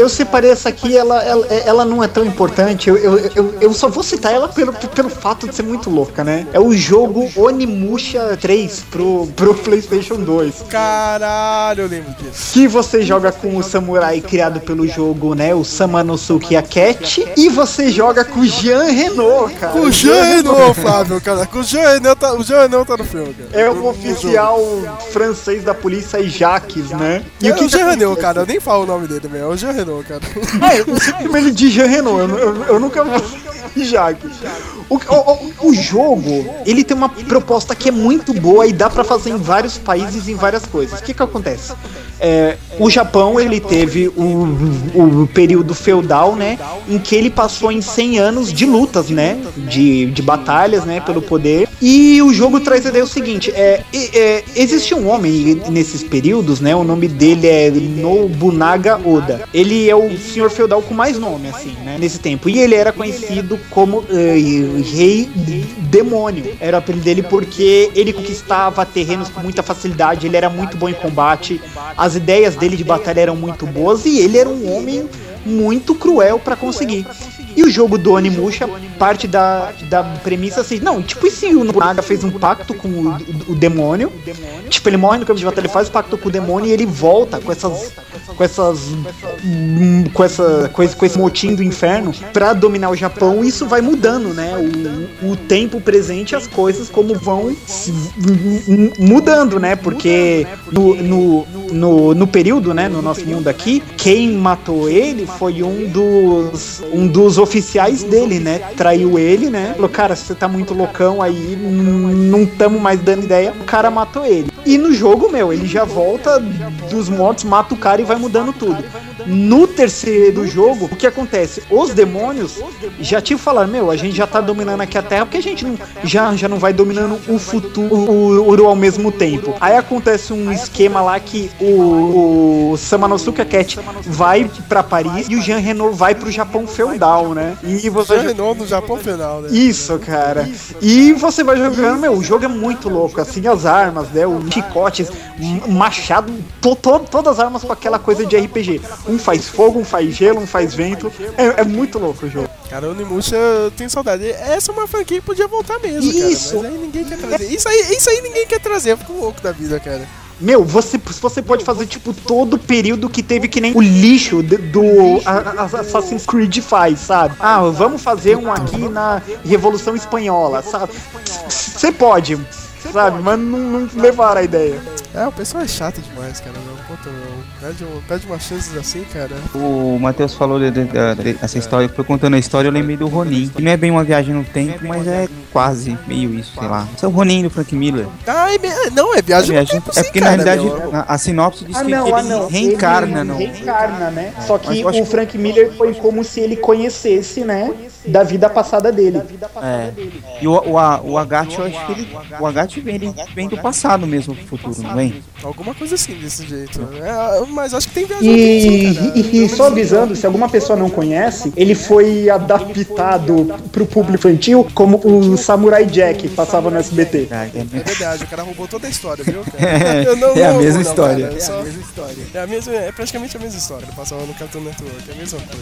S8: Eu separei essa aqui, ela, ela, ela não é tão importante. Eu, eu, eu, eu só vou citar ela pelo, pelo fato de ser muito louca, né? É o jogo Onimusha 3 pro, pro PlayStation 2.
S2: Caralho, eu lembro disso.
S8: Que você joga com o samurai criado pelo jogo, né? O Samanosuke Akechi. E você joga com o Jean Renault, cara.
S2: Com o Jean Renault, Flávio, cara. Com o Jean Renault tá, o Jean Renault tá no filme, cara.
S8: É
S2: no
S8: oficial francês da polícia Jacques, né?
S2: E o que o Jean? Renault, cara, eu nem falo o nome dele, meu. É o Jean Renault, cara.
S8: É, ele de Jean Renault, eu, eu, eu nunca vou Jacques. O, o, o- o jogo, ele tem uma proposta que é muito boa e dá pra fazer em vários países, em várias coisas. O que que acontece? É, o Japão, ele teve o, o período feudal, né? Em que ele passou em 100 anos de lutas, né? De, de batalhas, né? Pelo poder. E o jogo traz a ideia o seguinte: é, é, existe um homem nesses períodos, né? O nome dele é Nobunaga Oda. Ele é o senhor feudal com mais nome, assim, né? Nesse tempo. E ele era conhecido como eh, Rei Demônio. Era o apelido dele porque ele conquistava terrenos com muita facilidade, ele era muito bom em combate, as ideias dele de batalha eram muito boas e ele era um homem muito cruel pra conseguir. E o jogo do Onimusha parte da, da premissa assim, não, tipo, e se o Nobunaga fez um pacto com o, o demônio? Tipo, ele morre no campo de batalha, ele faz o pacto com o demônio e ele volta com essas com essas com essa com esse, com esse motim do inferno pra dominar o Japão, isso vai mudando, né? O, o tempo presente, as coisas como vão se- mudando, né? Porque no, no, no, no período, né, no nosso mundo aqui, quem matou ele foi um dos um dos oficiais dele, né? Traiu ele, né? Falou, cara, você tá muito loucão aí, não tamo mais dando ideia. O cara matou ele. E no jogo, meu, ele já volta dos mortos, mata o cara e vai mudando tudo. No terceiro jogo, o que acontece? Os demônios já te falaram, meu, a gente já tá dominando aqui a Terra, porque a gente não, já, já não vai dominando o futuro ao mesmo tempo. Aí acontece um esquema lá que o, o Samanosuke Cat vai pra Paris e o Jean Renault vai pro Japão feudal, né? E você
S2: Jean Renault no Japão final, né?
S8: isso, cara. E você vai jogando, meu, o jogo é muito louco, assim, as armas, né, os chicotes, m- machado, to, to- todas as armas com aquela coisa de RPG. Um faz fogo, um faz gelo, um faz vento. É, é muito louco o jogo.
S2: Cara, o Onimusha, eu tenho saudade. Essa é uma franquia que podia voltar mesmo,
S8: Isso.
S2: cara. Mas aí ninguém quer trazer. Isso aí, isso aí ninguém quer trazer. Eu fico louco da vida, cara.
S8: Meu, você, você pode fazer, tipo, todo o período que teve que nem o lixo de- do a- a- Assassin's Creed faz, sabe? Ah, vamos fazer um aqui na Revolução Espanhola, sabe? Você pode, sabe? Mas não, não levaram a ideia.
S2: É, o pessoal é chato demais, cara. Meu. Puta, meu. Pede, um, pede umas chances assim, cara.
S3: O Matheus falou de- de- de- dessa história, foi contando a história, eu lembrei do Ronin. Que não é bem uma viagem no tempo, mas é quase meio isso, sei lá. Esse é o Ronin do Frank Miller.
S2: Ah, é, não, é viagem no tempo,
S3: é
S2: sim,
S3: porque
S2: cara,
S3: na realidade
S2: meu.
S3: a, a sinopse diz
S8: Ah,
S3: que,
S8: não,
S3: que
S8: ah,
S3: ele
S8: não.
S3: reencarna,
S8: ele
S3: não.
S8: Reencarna, né? Só
S3: Mas
S8: que o Frank Miller foi como se ele conhecesse, né? Da vida passada dele.
S3: É. E o, o, a- o Agathe, eu acho que ele. O Agathe vem, ele vem do passado mesmo pro futuro, não vem?
S2: Alguma coisa assim, desse jeito. É, mas acho que tem viagem
S8: E, e- e só avisando, se alguma pessoa não conhece, ele foi adaptado pro público infantil como o Samurai Jack passava no SBT.
S2: É verdade, o cara roubou toda a história, viu, cara?
S3: É,
S2: Eu não-
S3: é a mesma
S2: não,
S3: história.
S2: cara, eu só-
S3: É a mesma história.
S2: É, a mesma, é praticamente a mesma história. Ele passava no Cartoon Network, é a mesma coisa.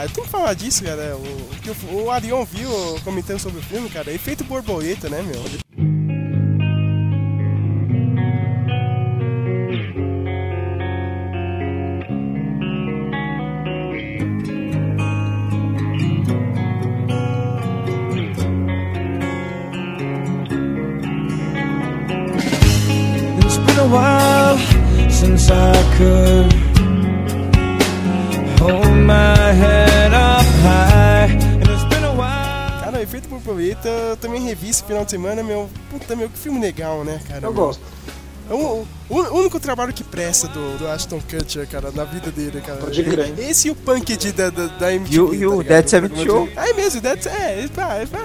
S2: Ah, eu tenho que falar disso, cara. O, o, o Arion viu comentando sobre o filme, cara. Efeito borboleta, né, meu? Eu também revi esse final de semana, meu. Puta, meu, que filme legal, né, cara?
S5: Eu gosto.
S2: É o, o único trabalho que presta do, do Ashton Kutcher, cara, na vida dele, cara.
S5: Pode crer.
S2: Esse e o Punk de, da, da, da MTV.
S3: E o- e o
S2: tá ligado?
S3: Dead Seventh Show.
S2: É mesmo, o Dead É, pá, pá,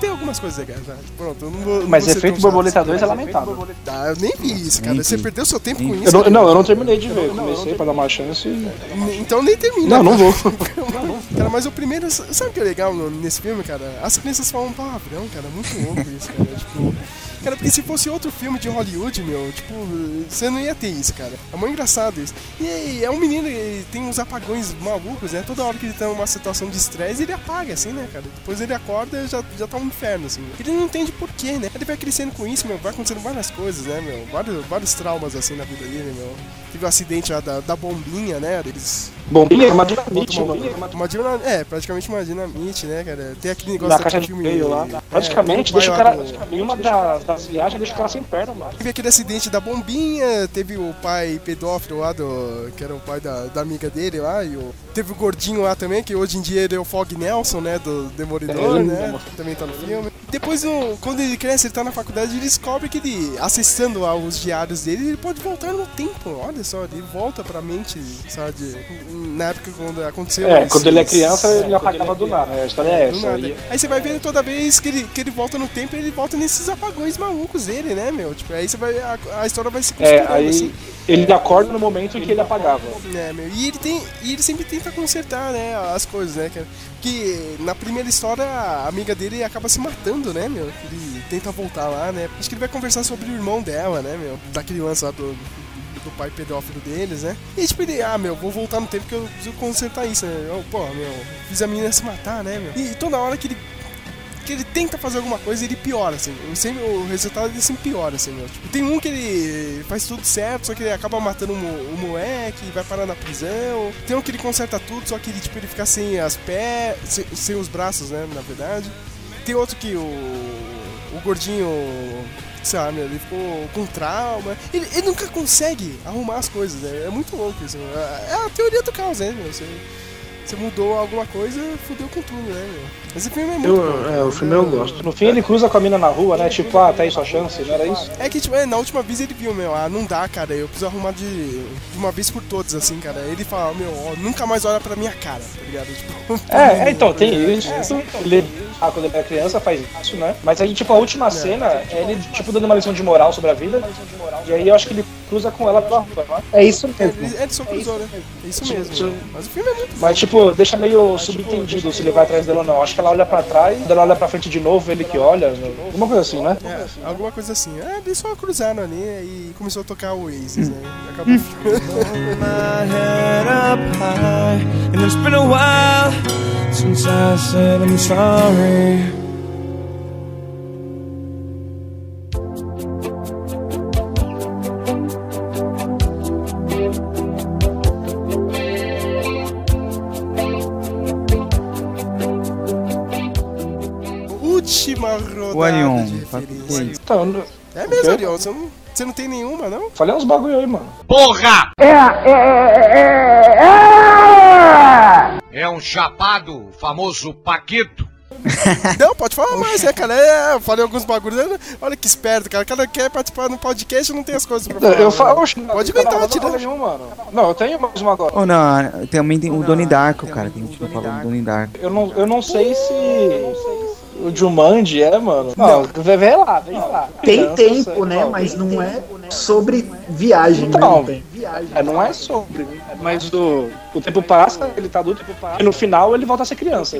S2: tem algumas coisas legais, vai. Pronto, eu não vou. não
S5: Mas
S2: vou ser
S5: Efeito Borboleta
S2: chato.
S5: 2 é lamentável.
S2: Ah, eu nem vi isso, cara.
S3: Nem
S2: Você
S3: vi.
S2: perdeu seu tempo
S3: Nem
S2: com isso.
S5: Eu não,
S2: cara.
S5: não, eu não terminei de ver. Eu comecei pra dar uma chance e.
S2: Então nem termina.
S5: Não, não vou.
S2: Cara, mas o primeiro, sabe o que é legal nesse filme, cara? As crianças falam palavrão, cara, muito louco isso, cara. Tipo, cara, porque se fosse outro filme de Hollywood, meu, tipo, você não ia ter isso, cara. É muito engraçado isso. E é um menino, ele tem uns apagões malucos, né? Toda hora que ele tá numa situação de estresse, ele apaga, assim, né, cara? Depois ele acorda e já, já tá um inferno, assim. Ele não entende porquê, né? Ele vai crescendo com isso, meu, vai acontecendo várias coisas, né, meu? Vários, vários traumas, assim, na vida dele, meu. Teve o acidente lá da, da bombinha, né? Eles
S5: Bombinha é uma dinamite,
S2: uma,
S5: mano.
S2: uma dinam- é, praticamente uma dinamite, né, cara? Tem aquele negócio daquele
S5: caixa de
S2: filme.
S5: meio lá.
S2: é,
S5: Praticamente,
S2: pai
S5: deixa o cara.
S2: do-
S5: Em uma das, das viagens, deixa o cara sem perna, mano.
S2: Teve aquele acidente da bombinha, teve o pai pedófilo lá, do, que era o pai da, da amiga dele lá, e o, teve o gordinho lá também, que hoje em dia ele é o Fog Nelson, né, do Demolidor,
S5: É,
S2: né,
S5: mano.
S2: também tá no filme. Depois, no- quando ele cresce, ele tá na faculdade, ele descobre que ele, acessando lá os diários dele, ele pode voltar no tempo, olha só, ele volta pra mente, sabe, na época quando aconteceu
S5: É,
S2: esse-
S5: quando ele é criança, ele apagava do nada. A história é
S2: Do
S5: essa. E-
S2: Aí você vai vendo toda vez que ele, que ele volta no tempo, ele volta nesses apagões malucos dele, né, meu? Tipo, aí você vai. A, a história vai se
S5: É,
S2: costurando
S5: aí
S2: assim.
S5: ele acorda no momento em que ele apagava.
S2: É, meu. E ele tem. E ele sempre tenta consertar, né, as coisas, né, cara? Que na primeira história a amiga dele acaba se matando, né, meu? Ele tenta voltar lá, né? Acho que ele vai conversar sobre o irmão dela, né, meu? Daquele lance lá do, do pai pedófilo deles, né? E tipo, ele, ah, meu, vou voltar no tempo que eu preciso consertar isso, né? Eu, pô, meu, fiz a menina se matar, né, meu? E toda hora que ele que ele tenta fazer alguma coisa ele piora, assim. O, sempre, o resultado dele sempre piora, assim, meu. Tipo, tem um que ele faz tudo certo, só que ele acaba matando o, mo- o moleque, vai parar na prisão. Tem um que ele conserta tudo, só que ele, tipo, ele fica sem as pés, sem, sem os braços, né, na verdade. Tem outro que o, o gordinho, meu, ele ficou com trauma. Ele, ele nunca consegue arrumar as coisas, né? É muito louco isso. É a teoria do caos, né? Você, você mudou alguma coisa, fudeu com tudo, né, meu? Esse filme é muito bom.
S5: Eu, é, o filme eu gosto. No fim ele cruza com a mina na rua, né? Tipo, ah, tá aí sua chance, não era isso?
S2: É que, tipo, é, na última vez ele viu, meu, ah, não dá, cara, eu preciso arrumar de, de uma vez por todas, assim, cara. Ele fala, meu, ó, nunca mais olha pra minha cara, tá ligado? Tipo,
S5: É, é, então, tem isso. Ele, ah, quando ele é criança faz isso, né? Mas aí, tipo, a última cena é ele, tipo, dando uma lição de moral sobre a vida. E aí eu acho que ele cruza com ela pela rua, não é?
S8: É isso mesmo.
S2: Ele, ele só cruzou, né? É isso mesmo.
S5: Sim.
S2: Mas o filme é muito
S5: Mas, tipo, deixa meio subentendido se ele vai atrás dela ou não. Acho que ela olha pra trás, quando ela olha pra frente de novo, ele que olha. Alguma coisa assim, né?
S2: É, alguma coisa assim. É, eles só cruzaram ali e começou a tocar o Oasis, né? Acabou O
S3: é?
S5: Então, não-
S2: É
S5: O
S2: mesmo? Arion. Você não, você não tem nenhuma, não?
S5: falei uns bagulho aí, mano.
S6: Porra!
S10: É, é, é, é,
S6: É um chapado, famoso Paquito.
S2: Não, pode falar mais, é, cara. É, eu falei alguns bagulhos. né? Olha que esperto, cara. O cara quer participar no podcast e não tem as coisas pra falar.
S5: Eu
S2: né?
S5: falo, oxe, não,
S2: Pode
S5: não,
S2: inventar,
S5: não,
S2: tira.
S5: não, nenhum, mano. Não, eu tenho mais uma agora.
S3: Ou não, também tem o Donnie Darko, cara. Tem gente que fala do Donnie Darko.
S5: Eu não, eu não sei se o Jumanji é, mano. Não, vê, vê lá, vê lá.
S8: Tem
S5: Criança,
S8: tempo,
S5: sei,
S8: né?
S5: não.
S8: Mas não é sobre viagem,
S5: Então,
S8: né?
S5: é, não é sobre, mas o, o tempo passa, ele tá adulto, e no final ele volta a ser criança.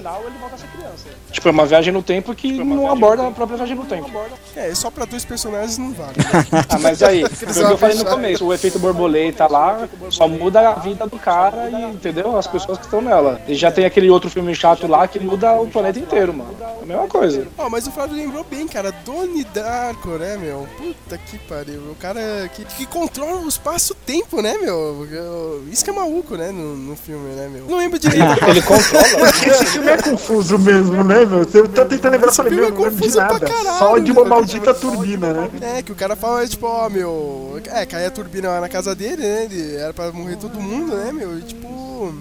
S5: Tipo, é uma viagem no tempo que não aborda a própria viagem no tempo.
S2: É, só pra dois personagens não vale. né?
S5: Ah, mas aí, o que eu falei no começo, o efeito borboleta lá só muda a vida do cara e, entendeu? As pessoas que estão nela. E já tem aquele outro filme chato lá que muda o planeta inteiro, mano. É a mesma coisa.
S2: Ó, mas o Flávio lembrou bem, cara. Doni Darko, né, meu? Puta que pariu. O cara que, que controla o espaço-tempo, né, meu? Eu- Isso que é maluco, né, no, no filme, né, meu? Não lembro direito.
S5: Ele controla.
S8: Esse filme é confuso mesmo, né, meu? Eu tô tentando lembrar, eu falei, meu,
S2: é
S8: não lembro de
S2: confuso pra
S8: nada.
S2: caralho,
S8: Só de uma
S2: meu.
S8: maldita turbina, né?
S2: É, que o cara fala, tipo, ó, meu. É, caiu a turbina lá na casa dele, né? Ele era pra morrer todo mundo, né, meu? E tipo.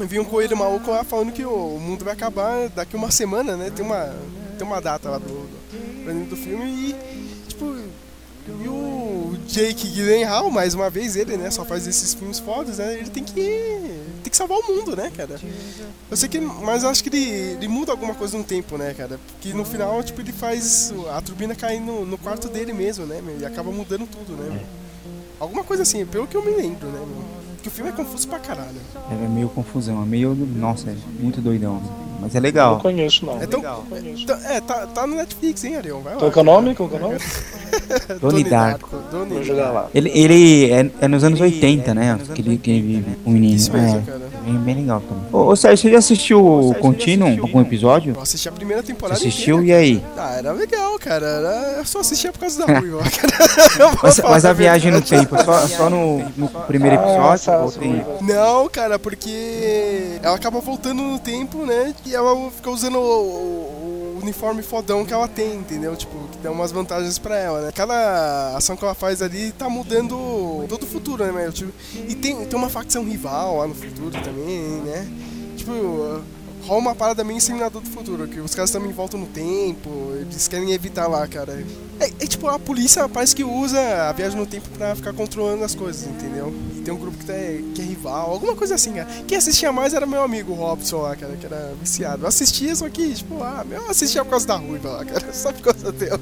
S2: Vi um coelho maluco lá falando que o mundo vai acabar daqui uma semana, né? Tem uma. tem uma data lá do, do, do filme e, e o Jake Gyllenhaal, mais uma vez, ele, né, só faz esses filmes fodas, né, ele tem que, tem que salvar o mundo, né, cara. Eu sei que, mas eu acho que ele, ele muda alguma coisa no tempo, né, cara, porque no final, tipo, ele faz a turbina cair no, no quarto dele mesmo, né, meu, e acaba mudando tudo, né, meu. Alguma coisa assim, pelo que eu me lembro, né, meu. Que o filme é confuso pra caralho.
S3: É meio confusão, é meio. Nossa, é muito doidão. Mas é legal.
S5: Não conheço, não.
S2: É, tão, é, tá, tá no Netflix, hein, Ariel? Vai lá.
S5: Qual que é o nome? Qual que é o nome?
S3: Donnie Darko.
S5: Jogar lá.
S3: Ele, ele é, é nos anos 80, né? Que ele, que ele vive, o menino.
S2: Isso mesmo,
S3: é,
S2: cara.
S3: Bem, bem legal também. Ô, ô Sérgio, você já assistiu o Continuum? Algum episódio?
S2: Eu assisti a primeira temporada
S3: Você assistiu
S2: inteira,
S3: e aí?
S2: cara. Ah, era legal, cara. Era... Eu só assistia por causa da Ruiva,
S3: Mas, mas a viagem no tempo, é só, só no, no primeiro episódio? ou tem...
S2: Não, cara, porque ela acaba voltando no tempo, né? E ela fica usando o- o uniforme fodão que ela tem, entendeu? Tipo, que dá umas vantagens pra ela, né? Cada ação que ela faz ali tá mudando todo o futuro, né? Tipo, e tem, tem uma facção rival lá no futuro também, né? Tipo, rola uma parada meio Exterminador do Futuro, que os caras também voltam no tempo, eles querem evitar lá, cara. É, é tipo, a polícia parece que usa a viagem no tempo pra ficar controlando as coisas, entendeu? E tem um grupo que, tá, que é rival, alguma coisa assim, cara. Quem assistia mais era meu amigo Robson lá, cara, que era viciado. Eu assistia, só que, tipo, ah, eu assistia por causa da ruiva lá, cara, só por causa dela,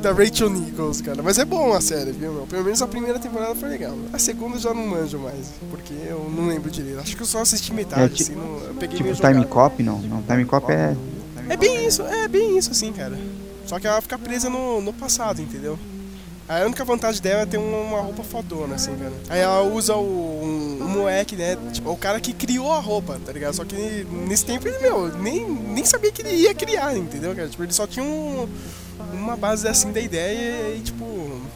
S2: da Rachel Nichols, cara. Mas é bom a série, viu, meu? Pelo menos a primeira temporada foi legal. A segunda eu já não manjo mais, porque eu não lembro direito. Acho que eu só assisti metade,
S3: É,
S2: assim, não, eu peguei
S3: Tipo Time
S2: jogado.
S3: Cop? Não, não. Time Cop é.
S2: É bem isso, é bem isso assim, cara. Só que ela fica presa no, no passado, entendeu? A única vantagem dela é ter uma, uma roupa fodona, assim, cara. Aí ela usa o, um, um moleque, né? Tipo, o cara que criou a roupa, tá ligado? Só que nesse tempo ele, meu, nem, nem sabia que ele ia criar, entendeu, cara? Tipo, ele só tinha um, uma base assim da ideia e, tipo,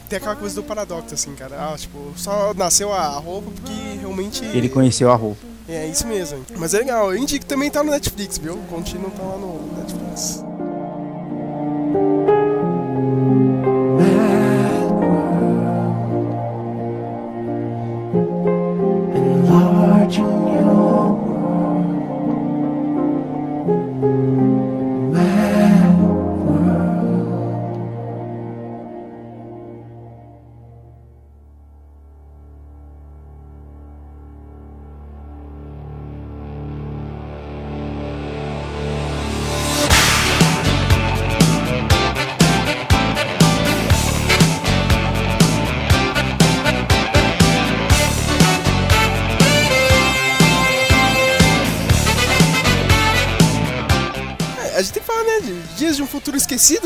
S2: tem aquela coisa do paradoxo, assim, cara. Ah, tipo, só nasceu a roupa porque realmente.
S3: Ele conheceu a roupa.
S2: É isso mesmo. Mas é legal, eu indico também tá no Netflix, viu? O tá lá no Netflix.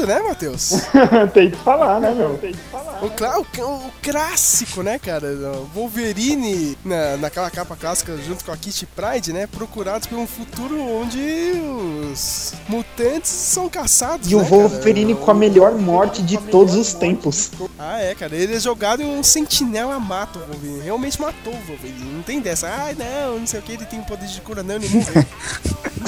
S2: Né, Matheus?
S8: Tem que falar, né, meu? Tem que falar.
S2: O, clá- o, o clássico, né, cara? O Wolverine, na, naquela capa clássica, junto com a Kitty Pride, né? Procurados por um futuro onde os mutantes são caçados.
S8: E o
S2: né, cara?
S8: Wolverine com a melhor morte de todos os tempos.
S2: Ah, é, cara. Ele é jogado e um sentinela mata o Wolverine. Realmente matou o Wolverine. Não tem dessa. Ah, não, não sei o que, ele tem poder de cura, não, ele morreu.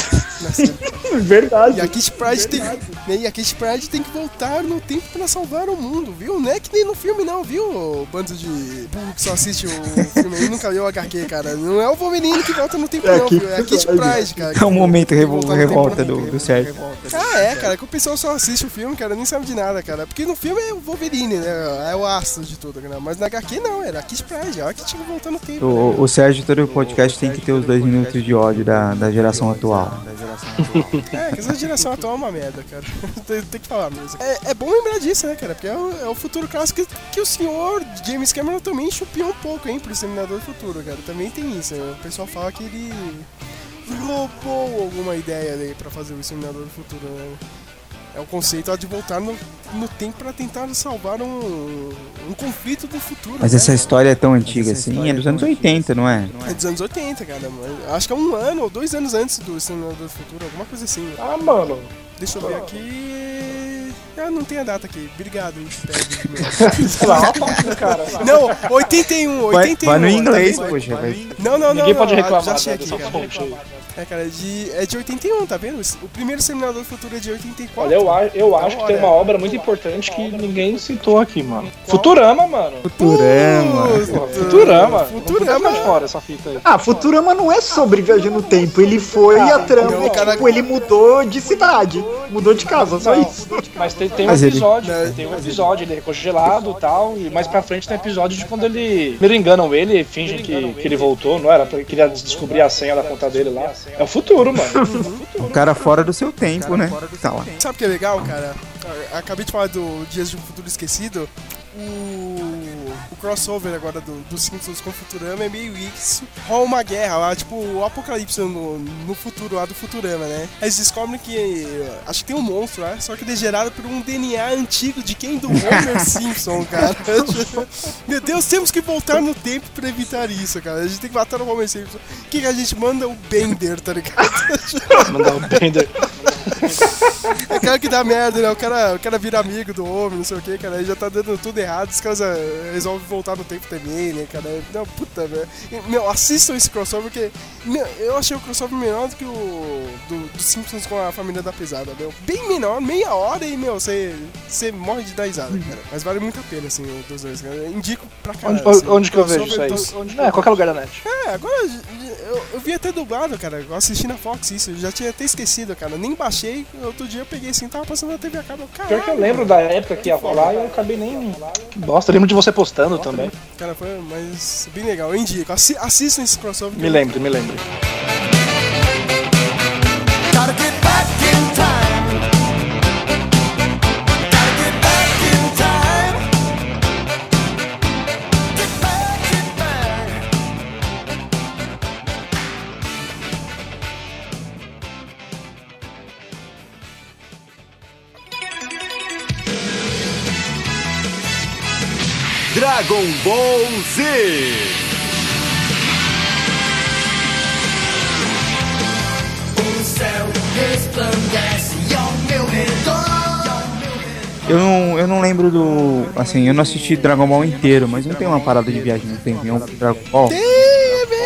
S8: Verdade.
S2: E a Kitty Pride tem, né, e a Kitty Pride tem que voltar no tempo pra salvar o mundo, viu? Não é que nem no filme, não, viu? O bando de burro que só assiste o filme aí nunca viu o HQ, cara. Não é o Wolverine que volta no tempo,
S3: É
S2: não, viu? É a Kitty
S3: Pride.
S2: Cara.
S3: É um momento revol- revolta do, do Sérgio.
S2: Ah, é, cara, que o pessoal só assiste o filme, cara, nem sabe de nada, cara. Porque no filme é o Wolverine, né? É o astro de tudo, cara. Mas na HQ não, era a Kitty Pride, ela que tinha que voltar no tempo. né?
S3: O, o Sérgio, todo o podcast tem que ter os dois minutos de ódio da, da geração atual.
S2: É, que essa geração atual é uma merda, cara. tem, tem que falar mesmo. É, é bom lembrar disso, né, cara? Porque é o, é o futuro clássico que, que o senhor James Cameron também chupiou um pouco, hein, pro Exterminador do Futuro, cara. Também tem isso. né? O pessoal fala que ele roubou alguma ideia ali pra fazer o Exterminador do Futuro, né? É o conceito ó, de voltar no, no tempo pra tentar salvar um, um conflito do futuro.
S3: Mas
S2: né,
S3: essa história é tão antiga assim, é dos anos 80, não é?
S2: É dos anos 80, cara. Acho que é um ano ou dois anos antes do Exterminador do Futuro, alguma coisa assim.
S5: Ah, mano.
S2: Deixa eu ver aqui. Ah, não tem a data aqui. Obrigado, Fred.
S5: Sei lá, cara.
S2: Não, 81,
S3: Vai-
S2: 81.
S3: vai no
S2: tá
S3: inglês,
S2: vendo?
S3: poxa, vai.
S2: Não, não, não.
S5: Ninguém
S2: não,
S5: pode
S2: ah,
S5: reclamar
S2: Já achei
S5: dessa
S2: aqui, cara. É, cara, é de, é de 81, tá vendo? O primeiro Exterminador do Futuro é de 84.
S5: Olha, eu, a- eu acho que tem uma
S2: Olha.
S5: obra muito importante que ninguém citou aqui, mano. Futurama, mano.
S3: Futurama.
S5: Futurama.
S2: Futurama.
S5: Fica de fora essa fita aí.
S8: Ah, Futurama não é sobre viagem no tempo. Ele foi e a trama,
S2: não, cara-
S8: tipo, ele mudou de cidade. Mudou de casa, só
S5: Não,
S8: isso.
S5: Mas tem, tem um
S3: Mas ele-
S5: episódio, tem um episódio, ele é congelado e tal, e mais pra frente tem um episódio de quando ele. Primeiro enganam ele e fingem que, que ele voltou, não era? Porque queria descobrir a senha da conta dele lá. É o futuro, mano.
S3: Um cara fora do seu tempo, né? Tá lá.
S2: Sabe o que é legal, cara? Acabei de falar do Dias de um Futuro Esquecido. O, o crossover agora do, dos Simpsons com Futurama é meio isso. Rola uma guerra lá, tipo o apocalipse no, no futuro lá do Futurama, né? Eles descobrem que. Acho que tem um monstro lá, só que ele é gerado por um DNA antigo de quem? Do Homer Simpson, cara. Meu Deus, temos que voltar no tempo pra evitar isso, cara. A gente tem que matar o Homer Simpson. O que, que a gente manda? O Bender, tá ligado?
S5: Mandar o Bender.
S2: Cara que dá merda, né? O cara, o cara vira amigo do homem, não sei o que, cara. Aí já tá dando tudo errado, os caras eh, resolvem voltar no tempo também, né, cara? Não, puta, velho. Meu, assistam esse crossover, porque meu, eu achei o crossover menor do que o do, do Simpsons com a família da pesada, meu. Bem menor, meia hora e, meu, você morre de dar risada, cara. Mas vale muito a pena, assim, dos dois, cara. Indico pra caralho.
S5: Onde,
S2: assim,
S5: onde que eu vejo isso aí?
S2: dos-
S5: É, qualquer lugar da net.
S2: é, agora eu, eu vi até dublado, cara. Eu assisti na Fox isso, eu já tinha até esquecido, cara. Nem baixei, outro dia eu peguei assim, tava passando na TV a cabo.
S5: Pior que eu lembro da época que ia falar e eu acabei nem. Que bosta, eu lembro de você postando também.
S2: Cara, foi mas bem legal. Eu indico. Assi assistam esse crossover.
S5: Me lembre, me lembre.
S15: Dragon Ball Z.
S10: O céu resplandece ao meu redor.
S3: Eu não, eu não lembro do. Assim, eu não assisti Dragon Ball inteiro, mas não tem uma parada de viagem no tempo em um Dragon Ball.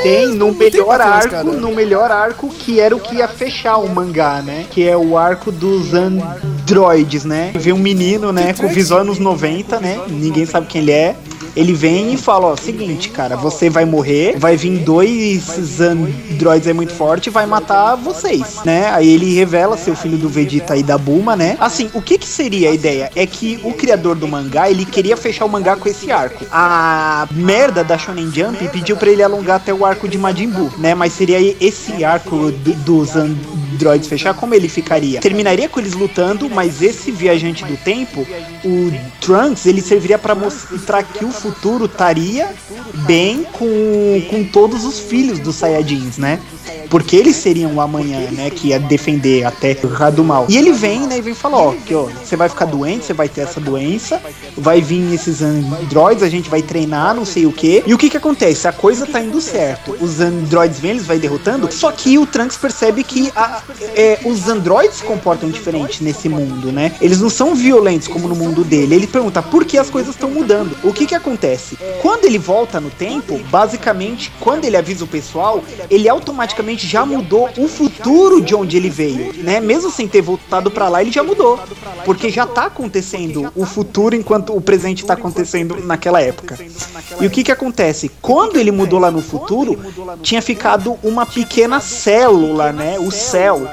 S8: Tem no melhor arco, no melhor arco que era o que ia fechar o mangá, né? Que é o arco dos androides, né? Vem um menino, né, com visual anos 90, né? Ninguém sabe quem ele é. Ele vem e fala, ó, seguinte, cara, você vai morrer, vai vir dois androides aí muito forte e vai matar vocês, né? Aí ele revela ser o filho do Vegeta e da Bulma, né? Assim, o que que seria a ideia? É que o criador do mangá, ele queria fechar o mangá com esse arco. A merda da Shonen Jump pediu pra ele alongar até o arco de Majin Buu, né? Mas seria esse arco do- dos androides fechar, como ele ficaria? Terminaria com eles lutando, mas esse viajante do tempo, o Trunks, ele serviria pra mostrar que o futuro estaria bem com, com todos os filhos dos Saiyajins, né? Porque eles seriam o amanhã, né? Que ia defender até do Mal. E ele vem, né? E vem falar, ó, que ó, você vai ficar doente, você vai ter essa doença, vai vir esses androids, a gente vai treinar, não sei o que. E o que que acontece? A coisa tá indo certo. Os androids vêm, eles vai derrotando, só que o Trunks percebe que a- é, os androids se comportam diferente nesse mundo, né? Eles não são violentos como no mundo dele. Ele pergunta por que as coisas estão mudando. O que que acontece? Quando ele volta no tempo, basicamente, quando ele avisa o pessoal, ele automaticamente já mudou o futuro de onde ele veio, né? Mesmo sem ter voltado pra lá, ele já mudou, porque já tá acontecendo o futuro enquanto o presente tá acontecendo naquela época. E o que que acontece? Quando ele mudou lá no futuro, tinha ficado uma pequena célula, né? O céu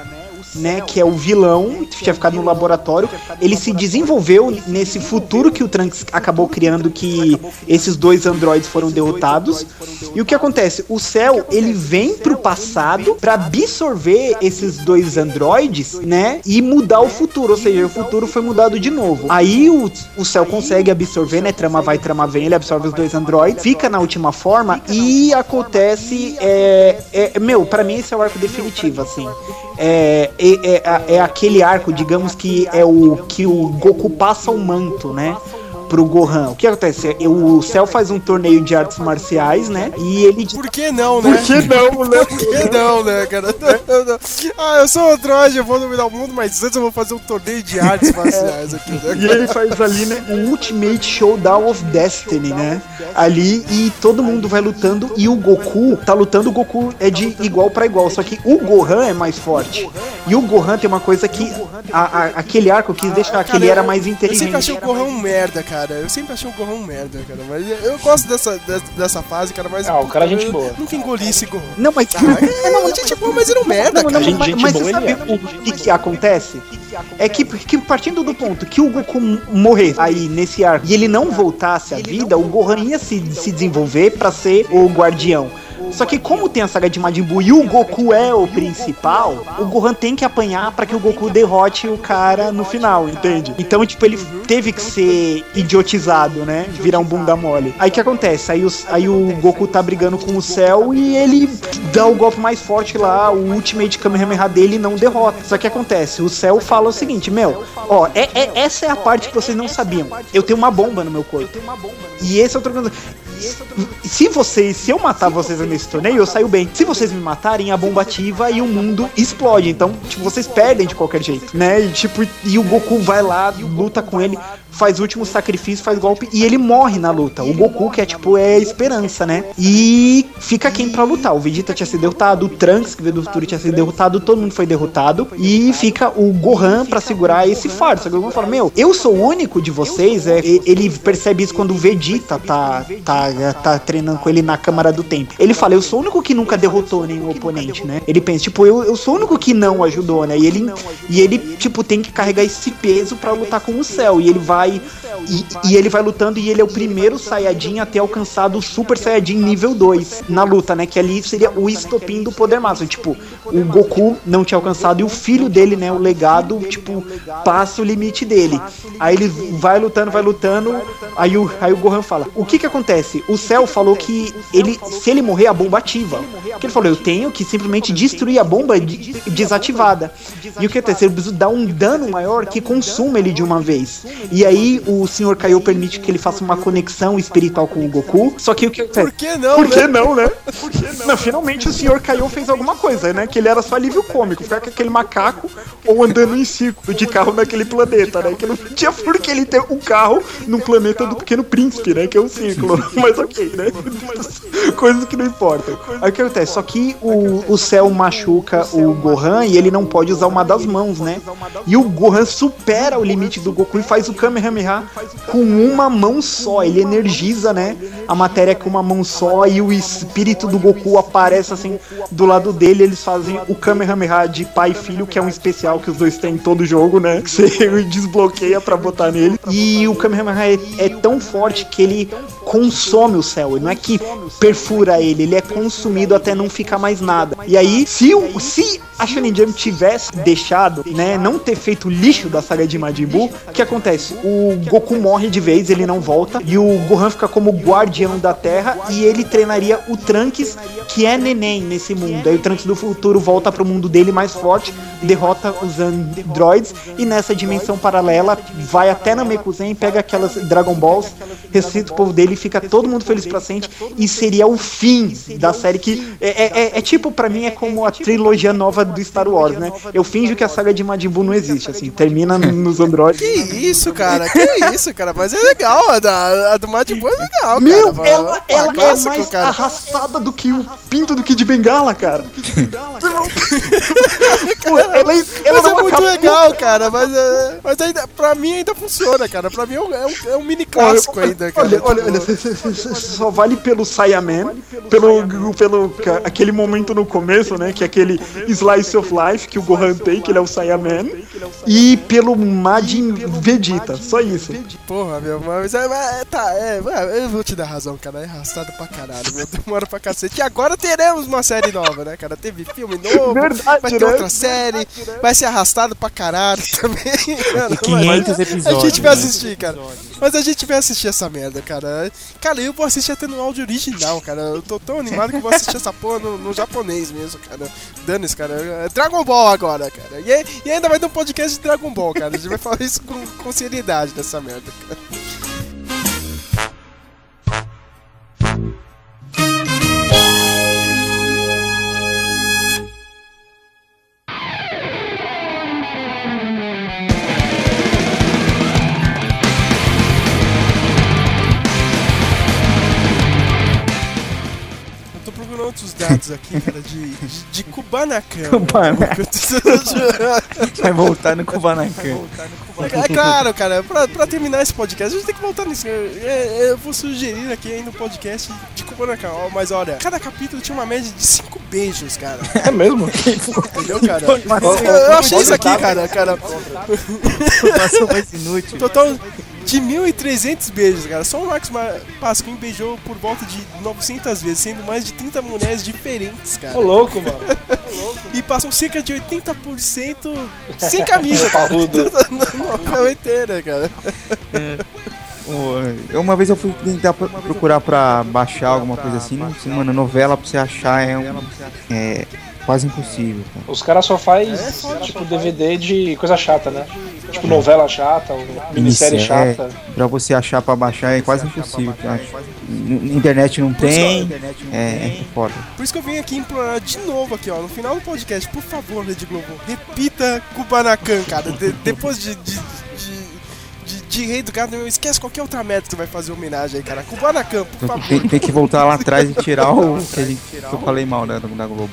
S8: né, que é o vilão, tinha ficado no laboratório, ele se desenvolveu nesse futuro que o Trunks acabou criando que esses dois androides foram derrotados. E o que acontece? O céu, ele vem pro passado para absorver esses dois androides, né, e mudar o futuro, ou seja, o futuro foi mudado de novo. Aí o, o céu consegue absorver, né, trama vai, trama vem, ele absorve os dois androides, fica na última forma e acontece é, é meu, para mim esse é o arco definitivo, assim. É, é, é, é aquele arco, digamos que é o que o Goku passa o manto, né? Pro Gohan. O que acontece? O Cell faz um torneio de artes marciais, né? E ele.
S2: Por que não, né?
S8: Por que não, né?
S2: Por que não, né, cara? Não, não. Ah, eu sou o Android, eu vou dominar o mundo, mas antes eu vou fazer um torneio de artes marciais aqui, né?
S8: E ele faz ali, né, o Ultimate Showdown of Destiny, né? Ali e todo mundo vai lutando e o Goku tá lutando, o Goku é de igual pra igual, só que o Gohan é mais forte. E o Gohan tem uma coisa que a- a- aquele arco quis deixar, que ele era mais
S2: Eu sempre
S8: inteligente.
S2: achei o Gohan um merda, cara. Eu sempre achei o Gohan um merda, cara. Mas eu gosto dessa, dessa, dessa fase, cara. Mas
S5: Ah, o cara é gente
S2: eu
S5: boa.
S2: Nunca engoli esse Gohan.
S8: Não, mas
S2: Ah, é, não, gente boa, mas ele é um merda,
S8: Não,
S2: cara.
S8: não, mas, mas você sabe o que, que acontece? É que, que partindo do ponto que o Goku morrer aí nesse arco e ele não voltasse à vida, o Gohan ia se, se desenvolver pra ser o guardião. Só que como tem a saga de Majin Buu e o Goku é o principal, o Gohan tem que apanhar pra que o Goku derrote o cara no final, entende? Então, tipo, ele teve que ser idiotizado, né? Virar um bunda mole. Aí que acontece? Aí, aí o Goku tá brigando com o Cell e ele dá o golpe mais forte lá, o Ultimate Kamehameha dele não derrota. Só que acontece, o Cell fala o seguinte, meu, ó, é, é- essa é a parte que vocês não sabiam. Eu tenho uma bomba no meu corpo. E esse é o trocando. Se vocês, se eu matar vocês nesse torneio, eu saio bem. Se vocês me matarem, a bomba ativa e o mundo explode. Então, tipo, vocês perdem de qualquer jeito, né? E tipo, e o Goku vai lá, luta com ele, faz o último sacrifício, faz golpe e ele morre na luta. O Goku, que é tipo, é esperança, né? E fica quem pra lutar? O Vegeta tinha sido derrotado, o Trunks, que veio do futuro, tinha sido derrotado, todo mundo foi derrotado. E fica o Gohan pra segurar esse fardo. Só que o Gohan fala: Meu, eu sou o único de vocês. É, ele percebe isso quando o Vegeta tá, tá, tá treinando com ele na Câmara do Tempo. Ele fala: Eu sou o único que nunca derrotou nenhum oponente, né? Ele pensa: Tipo, eu, eu sou o único que não ajudou, né? E ele, e ele tipo, tem que carregar esse peso pra lutar com o céu. E ele vai. E, e ele vai lutando e ele é o primeiro Saiyajin a ter alcançado o Super Saiyajin nível 2 na luta, né? Que ali seria o estopim do poder máximo. Tipo, o Goku não tinha alcançado e o filho dele, né? O legado, tipo, passa o limite dele. Aí ele vai lutando, vai lutando. Aí o, aí o Gohan fala: O que que acontece? O Cell falou que ele, se ele morrer, a bomba ativa. Que ele falou: Eu tenho que simplesmente destruir a bomba de- desativada. E o que acontece? Eu preciso dar um dano maior que consuma ele de uma vez. E aí o Sr. Kaiô permite que ele faça uma conexão espiritual com o Goku. Só que o que acontece?
S2: Por que não,
S8: Por que
S2: né?
S8: não, né? Não, finalmente o Sr. Kaiô fez alguma coisa, né? Que ele era só alívio cômico, ficar com aquele macaco ou andando em círculo de carro naquele planeta, né? Que não tinha por que ele ter um carro num planeta do Pequeno Príncipe, né? Que é um círculo. Mas ok, né? Coisas que não importam. Aí o que acontece? Só que o, o Cell machuca o Gohan e ele não pode usar uma das mãos, né? E o Gohan supera o limite do Goku e faz o Kamehameha com uma mão só. Ele energiza, né? A matéria com uma mão só e o espírito do Goku aparece assim do lado dele. Eles fazem o Kamehameha de pai e filho, que é um especial que os dois têm em todo jogo, né? Que você desbloqueia pra botar nele. E o Kamehameha é, é tão forte que ele consome o céu. Não é que perfura ele, ele é consumido até não ficar mais nada. E aí, se, o, se a Shonen Jump tivesse deixado, né, não ter feito o lixo da saga de Majin Buu, o que acontece? O Goku morre de vez, ele não volta, e o Gohan fica como guardião da Terra, e ele treinaria o Trunks, que é neném nesse mundo. Aí o Trunks do futuro volta pro mundo dele mais forte, derrota os androids, e nessa dimensão paralela vai até Namekusen, pega aquelas Dragon Balls, ressuscita o povo dele, fica todo mundo feliz pra sempre, e seria o fim da série que é, é- é- é tipo, pra mim, é como a trilogia nova do Star Wars, né? Eu finjo que a saga de Majin Buu não existe, assim, termina nos androides.
S2: Que isso, cara? Que isso, cara? Mas é legal, a, da, a do Majin Buu é legal,
S8: Meu,
S2: cara.
S8: ela,
S2: Pô,
S8: ela é mais
S2: cara.
S8: arrastada do que o pinto do Kid Bengala, cara. Pô, ela, ela
S2: Mas é muito legal, cara. Mas, é, mas ainda, pra mim ainda funciona, cara. Pra mim é um, é um, é mini clássico ainda, cara.
S8: Olha, olha, olha, só vale pelo Saiyaman, pelo, pelo ca- aquele momento no começo, né, que é aquele Slice of Life que o Gohan tem, que ele é o Saiyaman, e pelo Majin Vegeta, só isso.
S2: Porra, meu, mas é, mas, tá, é, é, eu vou te dar razão, cara. É arrastado pra caralho, meu. Demora pra cacete. E agora teremos uma série nova, né, cara? Teve filme novo,
S8: Verdade,
S2: vai ter
S8: né?
S2: outra série, vai ser arrastado pra caralho também. Cara,
S3: 500
S2: mas
S3: episódios,
S2: A gente vai
S3: né?
S2: assistir, cara. Mas a gente vai assistir essa merda, cara. Cara, eu vou assistir até no áudio original, cara. Eu tô tão animado que eu vou assistir essa porra no, no japonês mesmo, cara. Dane-se, cara. É Dragon Ball agora, cara. E, e ainda vai ter um podcast de Dragon Ball, cara. A gente vai falar isso com, com seriedade dessa merda, cara. Dados aqui, cara, de, de, de Kubanacan.
S3: Kubanacan. Vai voltar no Kubanacan.
S2: É claro, cara, pra, pra terminar esse podcast, a gente tem que voltar nisso. É, eu vou sugerir aqui ainda um podcast de Kubanacan. Ó, Mas olha, cada capítulo tinha uma média de 5 beijos, cara.
S5: É mesmo?
S2: Entendeu, cara? Eu, eu achei isso aqui, cara, cara.
S3: Informação mais inútil.
S2: Total de 1.300 beijos, cara. Só o Max Ma- Pasquim beijou por volta de 900 vezes, sendo mais de 30 mulheres diferentes, cara.
S5: Ô, louco, mano.
S2: E passam cerca de 80% sem camisa, cara.
S5: Parrudo.
S2: Na noveteira, cara.
S3: Ô, Uma vez eu fui tentar pro- procurar pra baixar alguma coisa assim, assim, mano, novela pra você achar é, um, é quase impossível. Cara.
S5: Os caras só faz tipo DVD de coisa chata, né? Tipo novela chata, ou minissérie
S3: Minissérie,
S5: chata.
S3: Pra você achar pra baixar é quase impossível. eu acho. N- Na internet não tem, é, é foda.
S2: Por isso que eu vim aqui implorar de novo aqui, ó, no final do podcast, por favor, Rede Globo, repita Kubanacan, cara. De- depois de, de, de, de, de Rei do Gado, meu, esquece qualquer outra meta que tu vai fazer homenagem aí, cara. Kubanacan, por
S3: Então
S2: favor.
S3: tem, tem que voltar lá atrás e tirar o que, a gente, que eu falei mal né, da, Globo.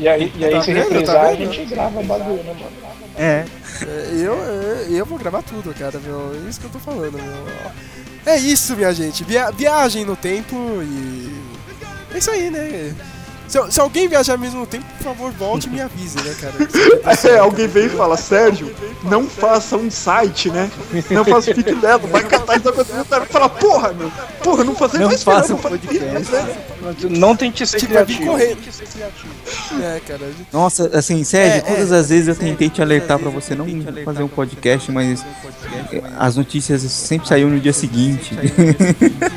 S5: E aí, e aí
S2: Tá
S5: se
S2: vendo?
S5: reprisar,
S2: Tá
S5: a gente grava bagulho, né, mano?
S3: É.
S2: É, Eu, eu, eu vou gravar tudo, cara, meu. É isso que eu tô falando, meu. É isso, minha gente. Via- viagem no tempo e. É isso aí, né? Se, se alguém viajar mesmo no tempo, por favor, volte e me avise, né, cara?
S4: É, alguém vem e fala, Sérgio, não faça um site, né? Não faça fique lendo, vai catar isso acontecendo. Vai falar, porra, meu, porra, não fazer
S3: Não
S4: mais
S3: faça um podcast.
S5: Não tente ser
S2: Tipo, vir
S5: criativo.
S2: correndo. É, cara.
S3: Nossa, assim, Sérgio,
S2: É,
S3: todas as vezes eu tentei te alertar pra você não fazer um podcast, mas as notícias sempre saíam no dia seguinte.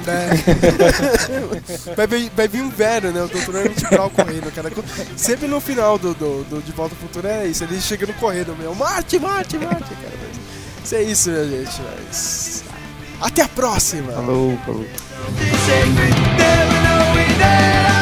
S2: É. vai, vir, vai vir um velho, né? O Dr. Emmett Brown correndo, cara. Sempre no final do, do, do De Volta ao Futuro é isso, ele chegando correndo, meu. Mate, mate, mate, cara. Mas Isso é isso, minha gente. Mas... Até a próxima!
S3: Falou, falou.
S9: Yeah.